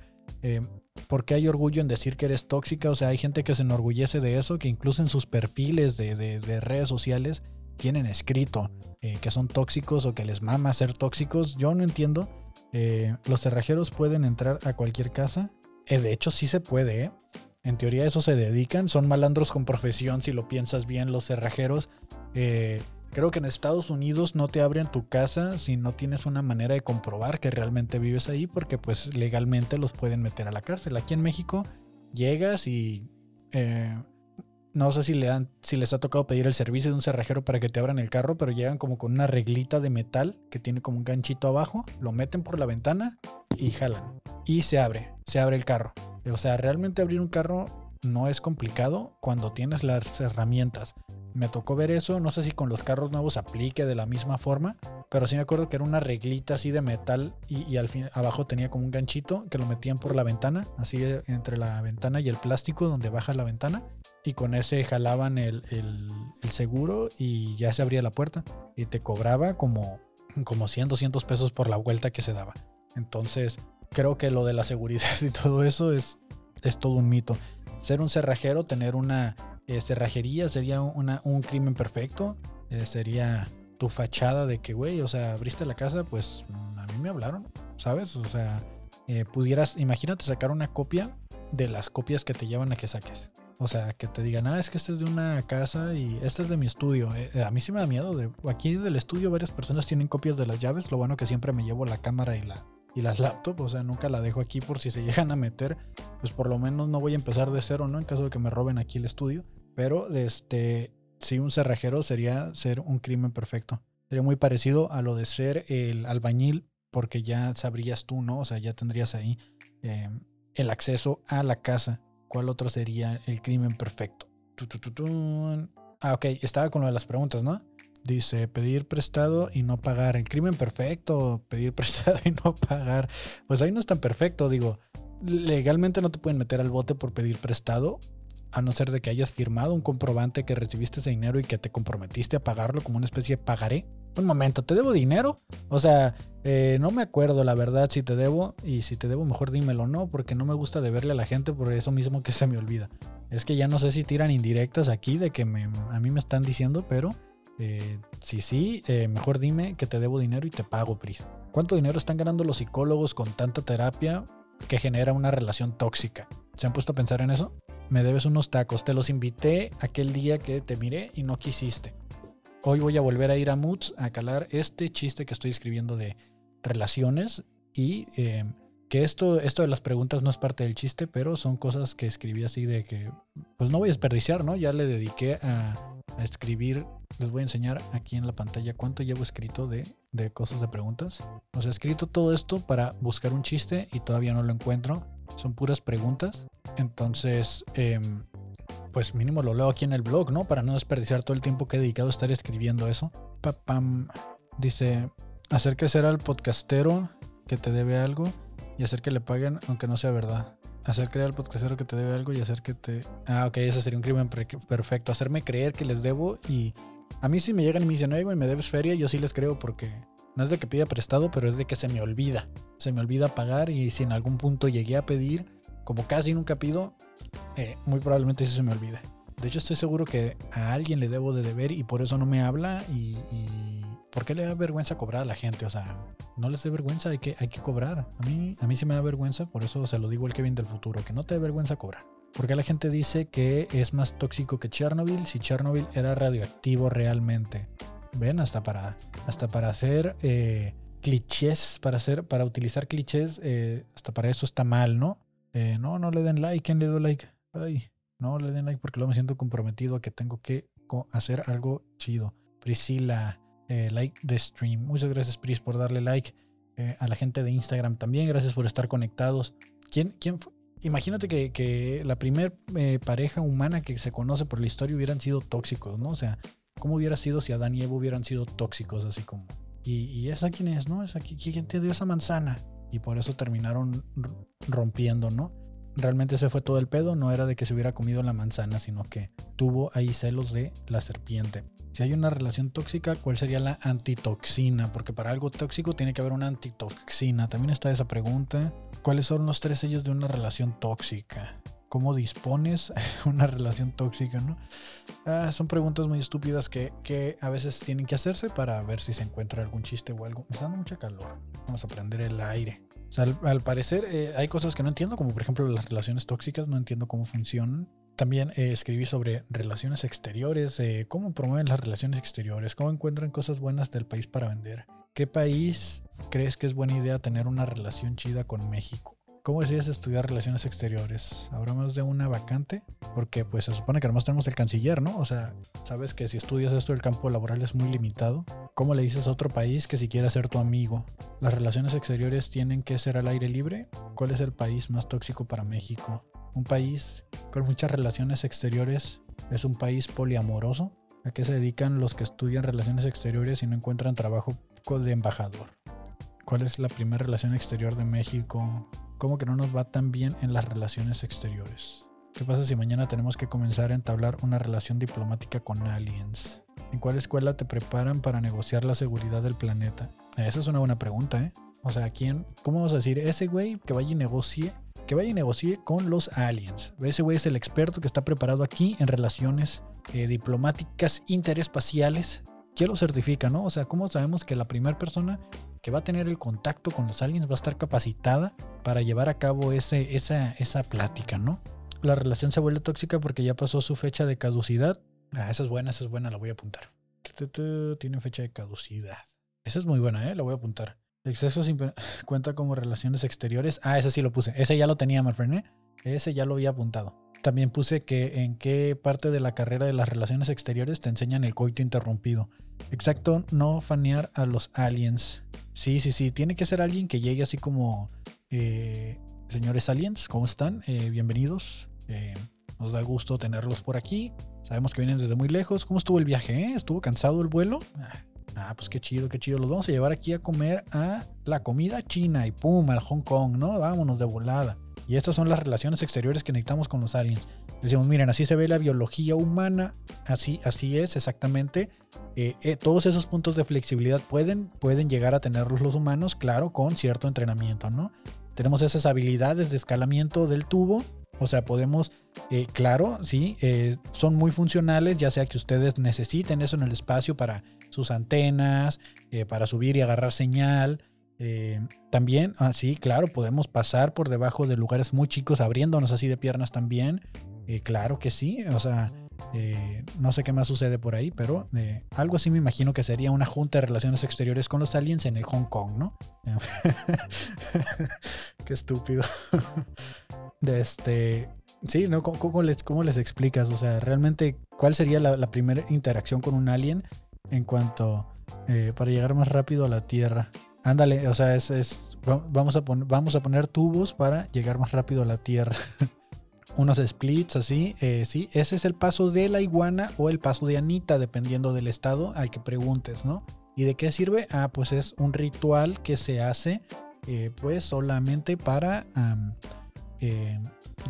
¿Por qué hay orgullo en decir que eres tóxica? O sea, hay gente que se enorgullece de eso, que incluso en sus perfiles de, de- de redes sociales tienen escrito eh, que son tóxicos o que les mama ser tóxicos. Yo no entiendo. Eh, los cerrajeros pueden entrar a cualquier casa. Eh, de hecho, sí se puede. En teoría, a eso se dedican. Son malandros con profesión, si lo piensas bien, los cerrajeros. Creo que en Estados Unidos no te abren tu casa si no tienes una manera de comprobar que realmente vives ahí, porque pues legalmente los pueden meter a la cárcel. Aquí en México llegas y eh, no sé si, le han, si les ha tocado pedir el servicio de un cerrajero para que te abran el carro, pero llegan como con una reglita de metal que tiene como un ganchito abajo, lo meten por la ventana y jalan. Y se abre, se abre el carro. O sea, realmente abrir un carro no es complicado cuando tienes las herramientas. Me tocó ver eso, no sé si con los carros nuevos aplique de la misma forma, pero sí me acuerdo que era una reglita así de metal y, al fin abajo tenía como un ganchito que lo metían por la ventana, así entre la ventana y el plástico donde baja la ventana y con ese jalaban el, el- el seguro y ya se abría la puerta y te cobraba como, como 100, 200 pesos por la vuelta que se daba. Entonces, creo que lo de la seguridad [laughs] y todo eso es, es todo un mito. Ser un cerrajero, tener una eh, cerrajería sería una, un crimen perfecto. Eh, sería tu fachada de que, güey, o sea, abriste la casa, pues a mí me hablaron, ¿sabes? O sea, eh, pudieras, imagínate sacar una copia de las copias que te llevan a que saques. O sea, que te digan, ah, es que este es de una casa y este es de mi estudio. Eh, a mí sí me da miedo. De, aquí del estudio varias personas tienen copias de las llaves. Lo bueno que siempre me llevo la cámara y la, y las laptop. O sea, nunca la dejo aquí por si se [laughs] llegan a meter. Pues por lo menos no voy a empezar de cero, ¿no? En caso de que me roben aquí el estudio. Pero, este, sí, un cerrajero sería ser un crimen perfecto. Sería muy parecido a lo de ser el albañil, porque ya sabrías tú, ¿no? O sea, ya tendrías ahí eh, el acceso a la casa. ¿Cuál otro sería el crimen perfecto? Ah, ok, estaba con lo de las preguntas, ¿no? Dice, pedir prestado y no pagar. El crimen perfecto, pedir [laughs] prestado y no pagar. Pues ahí no es tan perfecto, digo. Legalmente no te pueden meter al bote por pedir prestado, a no ser de que hayas firmado un comprobante que recibiste ese dinero y que te comprometiste a pagarlo como una especie de pagaré. Un momento, ¿te debo dinero? O sea, eh, no me acuerdo la verdad si te debo y si te debo mejor dímelo, ¿no? Porque no me gusta deberle a la gente por eso mismo que se me olvida. Es que ya no sé si tiran indirectas aquí de que me, a mí me están diciendo, pero eh, si sí, eh, mejor dime que te debo dinero y te pago, Pris. ¿Cuánto dinero están ganando los psicólogos con tanta terapia que genera una relación tóxica? ¿Se han puesto a pensar en eso? Me debes unos tacos, te los invité aquel día que te miré y no quisiste. Hoy voy a volver a ir a Moods a calar este chiste que estoy escribiendo de relaciones y eh, que esto, esto de las preguntas no es parte del chiste, pero son cosas que escribí así de que, pues no voy a desperdiciar, ¿no? Ya le dediqué a, a escribir, les voy a enseñar aquí en la pantalla cuánto llevo escrito de, de cosas de preguntas. O sea, he escrito todo esto para buscar un chiste y todavía no lo encuentro. Son puras preguntas. Entonces, eh, pues mínimo lo leo aquí en el blog, ¿no? Para no desperdiciar todo el tiempo que he dedicado a estar escribiendo eso. Papam dice, hacer crecer al podcastero que te debe algo y hacer que le paguen aunque no sea verdad. Hacer creer al podcastero que te debe algo y hacer que te... Ah, ok, ese sería un crimen perfecto. Hacerme creer que les debo y a mí si me llegan y me dicen, oye, güey, me debes feria, yo sí les creo porque no es de que pida prestado, pero es de que se me olvida. Se me olvida pagar y si en algún punto llegué a pedir, como casi nunca pido, eh, muy probablemente eso se me olvide. De hecho, estoy seguro que a alguien le debo de deber y por eso no me habla. Y, ¿por qué le da vergüenza cobrar a la gente? O sea, no les dé vergüenza, hay que, hay que cobrar. A mí, a mí sí me da vergüenza, por eso se lo digo al Kevin del futuro, que no te dé vergüenza cobrar. Porque la gente dice que es más tóxico que Chernobyl si Chernobyl era radioactivo realmente. Ven, hasta para, hasta para hacer eh, clichés, para, hacer, para utilizar clichés, eh, hasta para eso está mal, ¿no? Eh, no, no le den like. ¿Quién le dio like? Ay, no le den like porque luego me siento comprometido a que tengo que hacer algo chido. Priscila, eh, like the stream. Muchas gracias, Pris, por darle like. A la gente de Instagram también, gracias por estar conectados. ¿Quién, quién Imagínate que, que la primer pareja humana que se conoce por la historia hubieran sido tóxicos, ¿no? O sea, ¿cómo hubiera sido si Adán y Evo hubieran sido tóxicos así como? ¿Y, esa quién es, no? ¿Esa, ¿Quién te dio esa manzana? y por eso terminaron rompiendo, ¿no? Realmente ese fue todo el pedo, no era de que se hubiera comido la manzana, sino que tuvo ahí celos de la serpiente. Si hay una relación tóxica, ¿cuál sería la antitoxina? Porque para algo tóxico tiene que haber una antitoxina. También está esa pregunta. ¿Cuáles son los tres sellos de una relación tóxica? Cómo dispones [laughs] una relación tóxica, ¿no? Ah, son preguntas muy estúpidas que, que, a veces tienen que hacerse para ver si se encuentra algún chiste o algo. Me está dando mucha calor. Vamos a prender el aire. Al, parecer eh, hay cosas que no entiendo, como por ejemplo las relaciones tóxicas, no entiendo cómo funcionan. También eh, escribí sobre relaciones exteriores, eh, cómo promueven las relaciones exteriores, cómo encuentran cosas buenas del país para vender. ¿Qué país crees que es buena idea tener una relación chida con México? ¿Cómo decides estudiar relaciones exteriores? ¿Habrá más de una vacante? Porque pues se supone que además tenemos el canciller, ¿no? O sea, sabes que si estudias esto el campo laboral es muy limitado. ¿Cómo le dices a otro país que si quiere ser tu amigo? ¿Las relaciones exteriores tienen que ser al aire libre? ¿Cuál es el país más tóxico para México? ¿Un país con muchas relaciones exteriores es un país poliamoroso? ¿A qué se dedican los que estudian relaciones exteriores y no encuentran trabajo de embajador? ¿Cuál es la primera relación exterior de México? Cómo que no nos va tan bien en las relaciones exteriores. ¿Qué pasa si mañana tenemos que comenzar a entablar una relación diplomática con aliens? ¿En cuál escuela te preparan para negociar la seguridad del planeta? Esa es una buena pregunta, ¿eh? O sea, ¿quién, ¿cómo vamos a decir? Ese güey que vaya y negocie, que vaya y negocie con los aliens. Ese güey es el experto que está preparado aquí en relaciones eh, diplomáticas interespaciales. ¿Quién lo certifica, no? O sea, ¿cómo sabemos que la primera persona que va a tener el contacto con los aliens va a estar capacitada para llevar a cabo ese, esa, esa plática, ¿no? la relación se vuelve tóxica porque ya pasó su fecha de caducidad. Ah, esa es buena, esa es buena, la voy a apuntar. Tiene fecha de caducidad. Esa es muy buena, ¿eh? La voy a apuntar. Exceso sin [laughs] cuenta como relaciones exteriores. Ah, ese sí lo puse. Ese ya lo tenía, my friend, ¿eh? Ese ya lo había apuntado. También puse que en qué parte de la carrera de las relaciones exteriores te enseñan el coito interrumpido. Exacto, no fanear a los aliens. Sí, sí, sí. Tiene que ser alguien que llegue así como... eh, señores aliens, ¿cómo están? Eh, bienvenidos. Eh, nos da gusto tenerlos por aquí. Sabemos que vienen desde muy lejos. ¿Cómo estuvo el viaje? eh? ¿Estuvo cansado el vuelo? Ah, Ah, pues qué chido, qué chido. Los vamos a llevar aquí a comer a la comida china y pum, al Hong Kong, ¿no? Vámonos de volada. Y estas son las relaciones exteriores que necesitamos con los aliens. Decimos, miren, así se ve la biología humana, así, así es exactamente. Eh, eh, todos esos puntos de flexibilidad pueden, pueden llegar a tenerlos los humanos, claro, con cierto entrenamiento, ¿no? Tenemos esas habilidades de escalamiento del tubo, o sea, podemos, eh, claro, sí, son muy funcionales, ya sea que ustedes necesiten eso en el espacio para sus antenas, para subir y agarrar señal. Eh, también, así, claro, podemos pasar por debajo de lugares muy chicos, abriéndonos así de piernas también. Eh, claro que sí, o sea, eh, no sé qué más sucede por ahí, pero eh, algo así me imagino que sería una junta de relaciones exteriores con los aliens en el Hong Kong, ¿no? [laughs] qué estúpido. de este. Sí, ¿no? ¿Cómo, les, ¿Cómo les explicas? O sea, realmente, ¿cuál sería la, la primera interacción con un alien en cuanto para llegar más rápido a la Tierra? Ándale, o sea, es, es- va- vamos, a vamos a poner tubos para llegar más rápido a la Tierra. [laughs] Unos splits así, eh, sí, ese es el paso de la iguana o el paso de Anita, dependiendo del estado al que preguntes, ¿no? ¿Y de qué sirve? Ah, pues es un ritual que se hace eh, pues solamente para eh,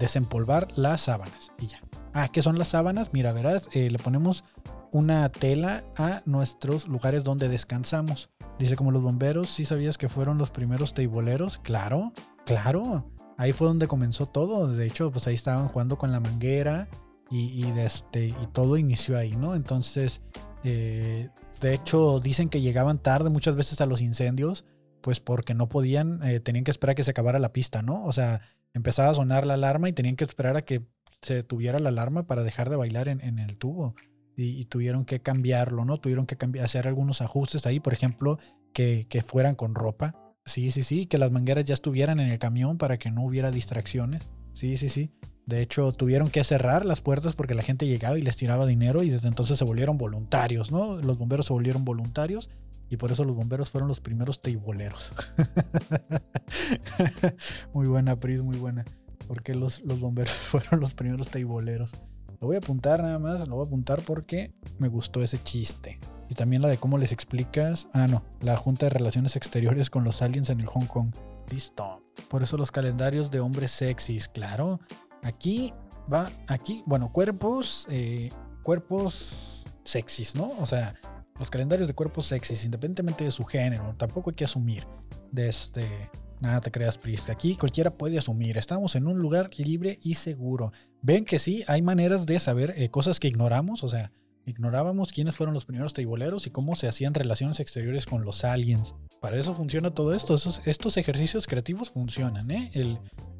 desempolvar las sábanas y ya. Ah, ¿qué son las sábanas? Mira, verás, le ponemos una tela a nuestros lugares donde descansamos. Dice como los bomberos, ¿sí sabías que fueron los primeros teiboleros? Claro, claro. Ahí fue donde comenzó todo. De hecho, pues ahí estaban jugando con la manguera y, de este, y todo inició ahí, ¿no? Entonces, eh, de hecho, dicen que llegaban tarde muchas veces a los incendios, pues porque no podían, eh, tenían que esperar a que se acabara la pista, ¿no? O sea, empezaba a sonar la alarma y tenían que esperar a que se tuviera la alarma para dejar de bailar en el tubo. Y, tuvieron que cambiarlo, ¿no? Tuvieron que hacer algunos ajustes ahí, por ejemplo, que, que fueran con ropa. Sí, sí, sí, que las mangueras ya estuvieran en el camión para que no hubiera distracciones. Sí, sí, sí. De hecho, tuvieron que cerrar las puertas porque la gente llegaba y les tiraba dinero y desde entonces se volvieron voluntarios, ¿no? Los bomberos se volvieron voluntarios y por eso los bomberos fueron los primeros teiboleros. [laughs] muy buena, Pris, muy buena. Porque los, los bomberos [laughs] fueron los primeros teiboleros. Lo voy a apuntar nada más, lo voy a apuntar porque me gustó ese chiste. Y también la de cómo les explicas. Ah, no, la Junta de Relaciones Exteriores con los aliens en el Hong Kong. Listo. Por eso los calendarios de hombres sexys, claro. Aquí va, aquí, bueno, cuerpos, eh, cuerpos sexys, ¿no? O sea, los calendarios de cuerpos sexys, independientemente de su género, tampoco hay que asumir. De este, nada te creas, Pris. Aquí cualquiera puede asumir. Estamos en un lugar libre y seguro. Ven que sí, hay maneras de saber eh, cosas que ignoramos, o sea, ignorábamos quiénes fueron los primeros teiboleros y cómo se hacían relaciones exteriores con los aliens. Para eso funciona todo esto. Esos- estos ejercicios creativos funcionan, ¿eh?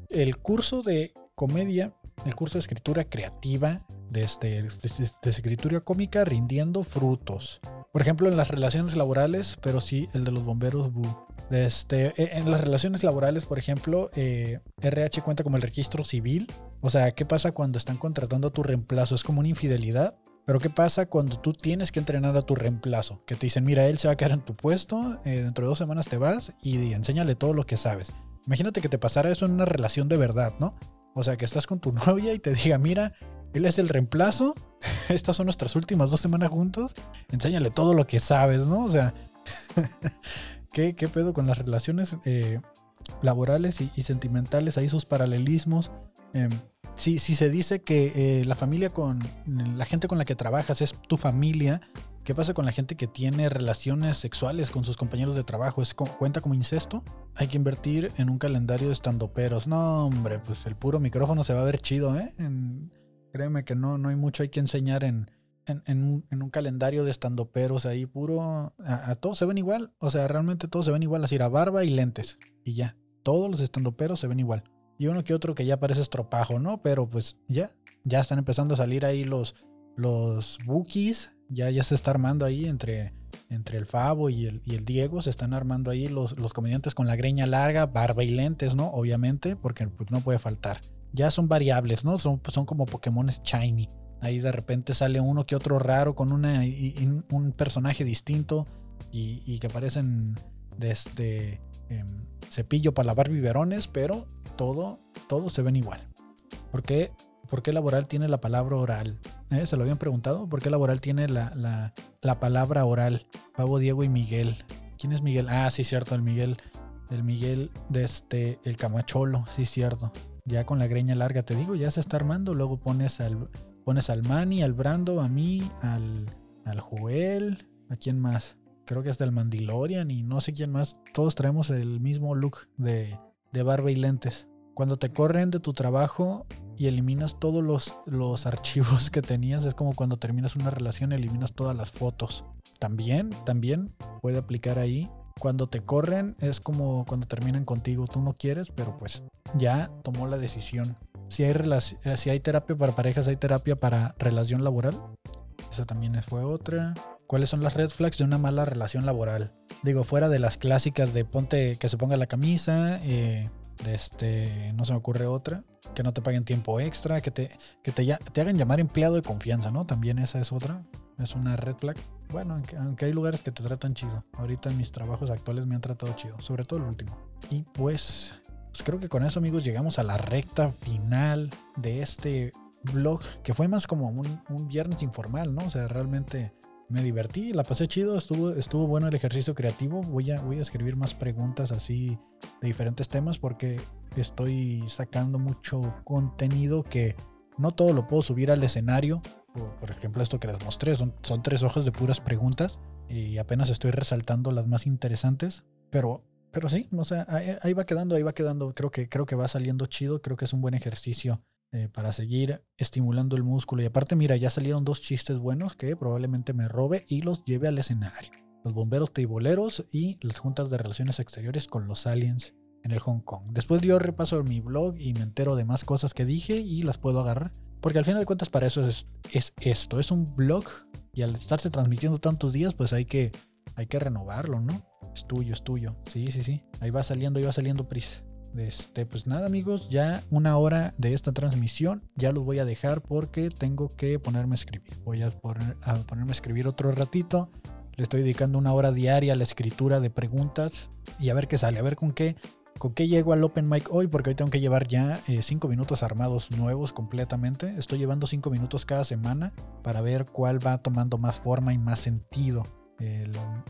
El, curso de comedia, el curso de escritura creativa, de, este, de- de escritura cómica rindiendo frutos. Por ejemplo, en las relaciones laborales, pero sí el de los bomberos, bu. De este, e- en las relaciones laborales, por ejemplo, eh, RH cuenta como el registro civil. O sea, ¿qué pasa cuando están contratando a tu reemplazo? Es como una infidelidad. Pero ¿qué pasa cuando tú tienes que entrenar a tu reemplazo? Que te dicen, mira, él se va a quedar en tu puesto, eh, dentro de dos semanas te vas y enséñale todo lo que sabes. Imagínate que te pasara eso en una relación de verdad, ¿no? O sea, que estás con tu [laughs] novia y te diga, mira, él es el reemplazo, [laughs] estas son nuestras últimas dos semanas juntos, enséñale todo lo que sabes, ¿no? O sea, [laughs] ¿qué, qué pedo con las relaciones eh, laborales y, sentimentales? Ahí sus paralelismos. Em, si, se dice que eh, la familia con la gente con la que trabajas es tu familia, ¿qué pasa con la gente que tiene relaciones sexuales con sus compañeros de trabajo? ¿Es, ¿Cuenta como incesto? Hay que invertir en un calendario de estandoperos. No, hombre, pues el puro micrófono se va a ver chido, ¿eh? Créeme que no, no hay mucho hay que enseñar en, en, un, en un calendario de estandoperos ahí, puro. A, a todos se ven igual. O sea, realmente todos se ven igual, así a barba y lentes. Y ya. Todos los estandoperos se ven igual. y uno que otro que ya parece estropajo, ¿no? Pero pues ya, ya están empezando a salir ahí los, los bookies, ya, ya se está armando ahí entre, entre el el, y el Diego, se están armando ahí los, los comediantes con la greña larga, barba y lentes, ¿no? Obviamente, porque pues, no puede faltar. Ya son variables, ¿no? Son, son como Pokémones shiny. Ahí de repente sale uno que otro raro con una, un personaje distinto y, que parecen de este em, cepillo para lavar biberones, pero todo, todos se ven igual. ¿Por qué, por qué laboral tiene la palabra oral? ¿Eh? ¿Se lo habían preguntado? ¿Por qué laboral tiene la, la, la palabra oral? Pavo, Diego y Miguel. ¿Quién es Miguel? Ah, sí, cierto, el Miguel. El Miguel de este, el Camacholo, sí, cierto. Ya con la greña larga, te digo, ya se está armando. Luego pones al, pones al Manny, al Brando, a mí, al, al Joel. ¿A quién más? Creo que hasta el Mandalorian y no sé quién más. Todos traemos el mismo look de, de barba y lentes. Cuando te corren de tu trabajo y eliminas todos los, los [laughs] archivos que tenías, es como cuando terminas una relación y eliminas todas las fotos. También, también puede aplicar ahí. Cuando te corren es como cuando terminan contigo. Tú no quieres, pero pues ya tomó la decisión. Si hay, eh, si hay terapia para parejas, hay terapia para relación laboral. Esa también fue otra. ¿Cuáles son las red flags de una mala relación laboral? Digo, fuera de las clásicas de ponte que se ponga la camisa, eh, de este, no se me ocurre otra, que no te paguen tiempo extra, que te, que te hagan llamar empleado de confianza, ¿no? También esa es otra, es una red flag. Bueno, aunque, hay lugares que te tratan chido. Ahorita en mis trabajos actuales me han tratado chido, sobre todo el último. Y pues, pues creo que con eso, amigos, llegamos a la recta final de este blog, que fue más como un, viernes informal, ¿no? O sea, realmente me divertí, la pasé chido, estuvo, bueno el ejercicio creativo. Voy a escribir más preguntas así de diferentes temas porque estoy sacando mucho contenido que no todo lo puedo subir al escenario. Por, ejemplo, esto que les mostré, son, tres hojas de puras preguntas y apenas estoy resaltando las más interesantes. Pero, pero sí, sé, ahí, ahí va quedando, ahí va quedando. Creo que, creo que va saliendo chido, creo que es un buen ejercicio eh, para seguir estimulando el músculo. Y aparte, mira, ya salieron dos chistes buenos que probablemente me robe y los lleve al escenario. Los bomberos triboleros y las juntas de relaciones exteriores con los aliens en el Hong Kong. Después yo repaso mi blog y me entero de más cosas que dije y las puedo agarrar. Porque al final de cuentas para eso es, es esto, es un blog y al estarse transmitiendo tantos días pues hay que, hay que renovarlo, ¿no? Es tuyo, es tuyo. Sí, sí, sí. Ahí va saliendo, ahí va saliendo prisa. Este, pues nada amigos, ya una hora de esta transmisión, ya los voy a dejar porque tengo que ponerme a escribir. Voy a, a ponerme a escribir otro ratito. Le estoy dedicando una hora diaria a la escritura de preguntas y a ver qué sale, a ver con qué, con qué llego al Open Mic hoy, porque hoy tengo que llevar ya 5 minutos armados nuevos completamente. Estoy llevando 5 minutos cada semana para ver cuál va tomando más forma y más sentido.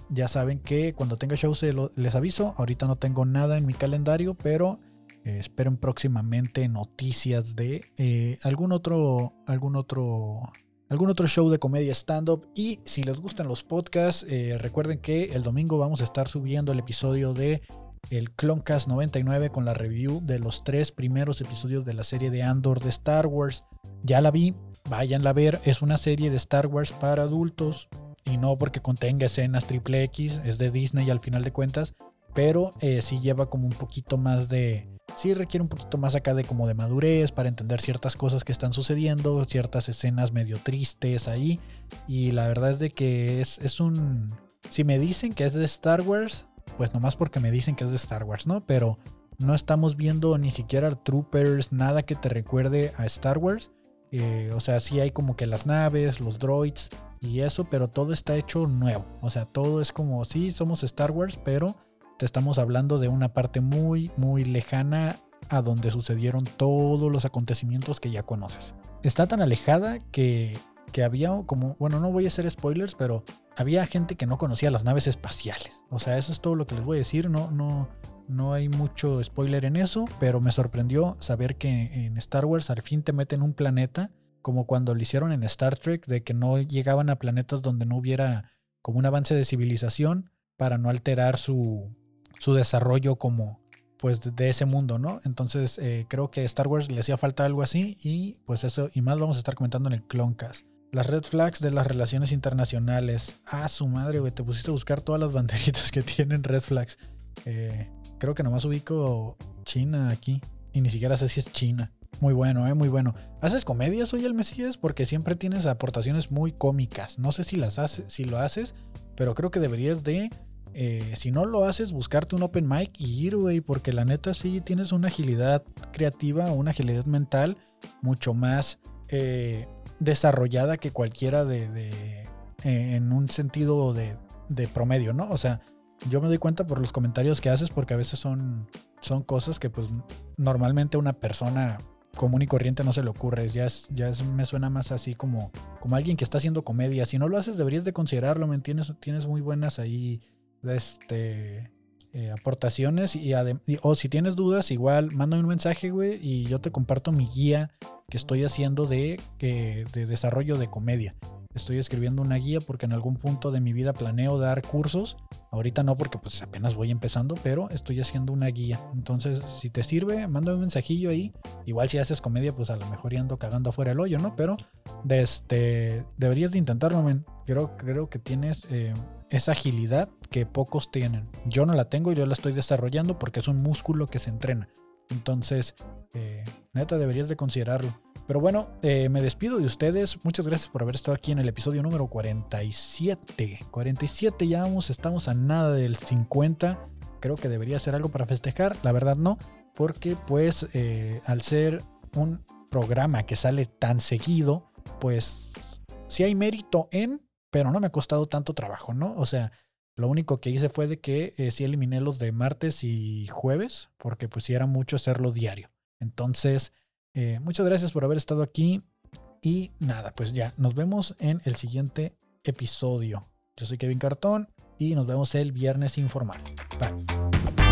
Ya saben que cuando tenga shows les aviso. Ahorita no tengo nada en mi calendario, pero eh, esperen próximamente noticias de eh, algún otro, algún otro, algún otro show de comedia stand-up. Y si les gustan los podcasts, eh, recuerden que el domingo vamos a estar subiendo el episodio de el Cloncast 99 con la review de los tres primeros episodios de la serie de Andor de Star Wars. Ya la vi, váyanla a ver. Es una serie de Star Wars para adultos y no porque contenga escenas triple X, es de Disney al final de cuentas, pero eh, sí lleva como un poquito más de, sí requiere un poquito más acá de como de madurez para entender ciertas cosas que están sucediendo, ciertas escenas medio tristes ahí, y la verdad es de que es, es un, si me dicen que es de Star Wars, pues nomás porque me dicen que es de Star Wars, ¿no? Pero no estamos viendo ni siquiera troopers, nada que te recuerde a Star Wars. Eh, o sea, sí hay como que las naves, los droids y eso, pero todo está hecho nuevo. O sea, todo es como, sí, somos Star Wars, pero te estamos hablando de una parte muy, muy lejana a donde sucedieron todos los acontecimientos que ya conoces. Está tan alejada que, que había como, bueno, no voy a hacer spoilers, pero había gente que no conocía las naves espaciales. O sea, eso es todo lo que les voy a decir. No, no, no hay mucho spoiler en eso, pero me sorprendió saber que en Star Wars al fin te meten un planeta, como cuando lo hicieron en Star Trek, de que no llegaban a planetas donde no hubiera como un avance de civilización para no alterar su, su desarrollo como pues de- ese mundo, ¿no? Entonces eh, creo que a Star Wars le hacía falta algo así y pues eso y más vamos a estar comentando en el Cloncast. Las red flags de las relaciones internacionales. Ah, su madre, güey, te pusiste a buscar todas las banderitas que [laughs] tienen red flags. Eh, creo que nomás ubico China aquí. y ni siquiera sé si es china. Muy bueno, ¿eh? Muy bueno. ¿Haces comedia, soy el Mesías? Porque siempre tienes aportaciones muy cómicas. No sé si las haces, si lo haces, pero creo que deberías de, eh, si no lo haces, buscarte un open mic y ir, güey, porque la neta sí tienes una agilidad creativa, una agilidad mental mucho más eh, desarrollada que cualquiera de, de eh, en un sentido de, de promedio, ¿no? O sea, yo me doy cuenta por los comentarios que haces porque a veces son, son cosas que pues normalmente una persona común y corriente no se le ocurre. Ya, es, ya es- me suena más así como, como alguien que está haciendo comedia. Si no lo haces, deberías de considerarlo, ¿me entiendes? Tienes muy buenas ahí este, eh, aportaciones. Y, y- o si tienes dudas, igual mándame un mensaje, güey, y yo te comparto mi guía que estoy haciendo de, eh, de desarrollo de comedia. Estoy escribiendo una guía porque en algún punto de mi vida planeo dar cursos. Ahorita no porque pues apenas voy empezando, pero estoy haciendo una guía. Entonces, si te sirve, mándame un mensajillo ahí. Igual si haces comedia, pues a lo mejor ya ando cagando afuera el hoyo, ¿no? Pero este, deberías de intentarlo, men. Creo, creo que tienes eh, esa agilidad que pocos tienen. Yo no la tengo, yo la estoy desarrollando porque es un músculo que se entrena. Entonces, eh, neta, deberías de considerarlo. Pero bueno, eh, me despido de ustedes. Muchas gracias por haber estado aquí en el episodio número 47. 47 ya vamos, estamos a nada del 50. Creo que debería ser algo para festejar. La verdad no, porque pues eh, al ser un programa que sale tan seguido, pues sí hay mérito en, pero no me ha costado tanto trabajo, ¿no? O sea, lo único que hice fue de que eh, sí eliminé los de martes y jueves, porque pues sí era mucho hacerlo diario. Entonces, eh, muchas gracias por haber estado aquí. Y nada, pues ya, nos vemos en el siguiente episodio. Yo soy Kevin Cartón y nos vemos el viernes informal. Bye.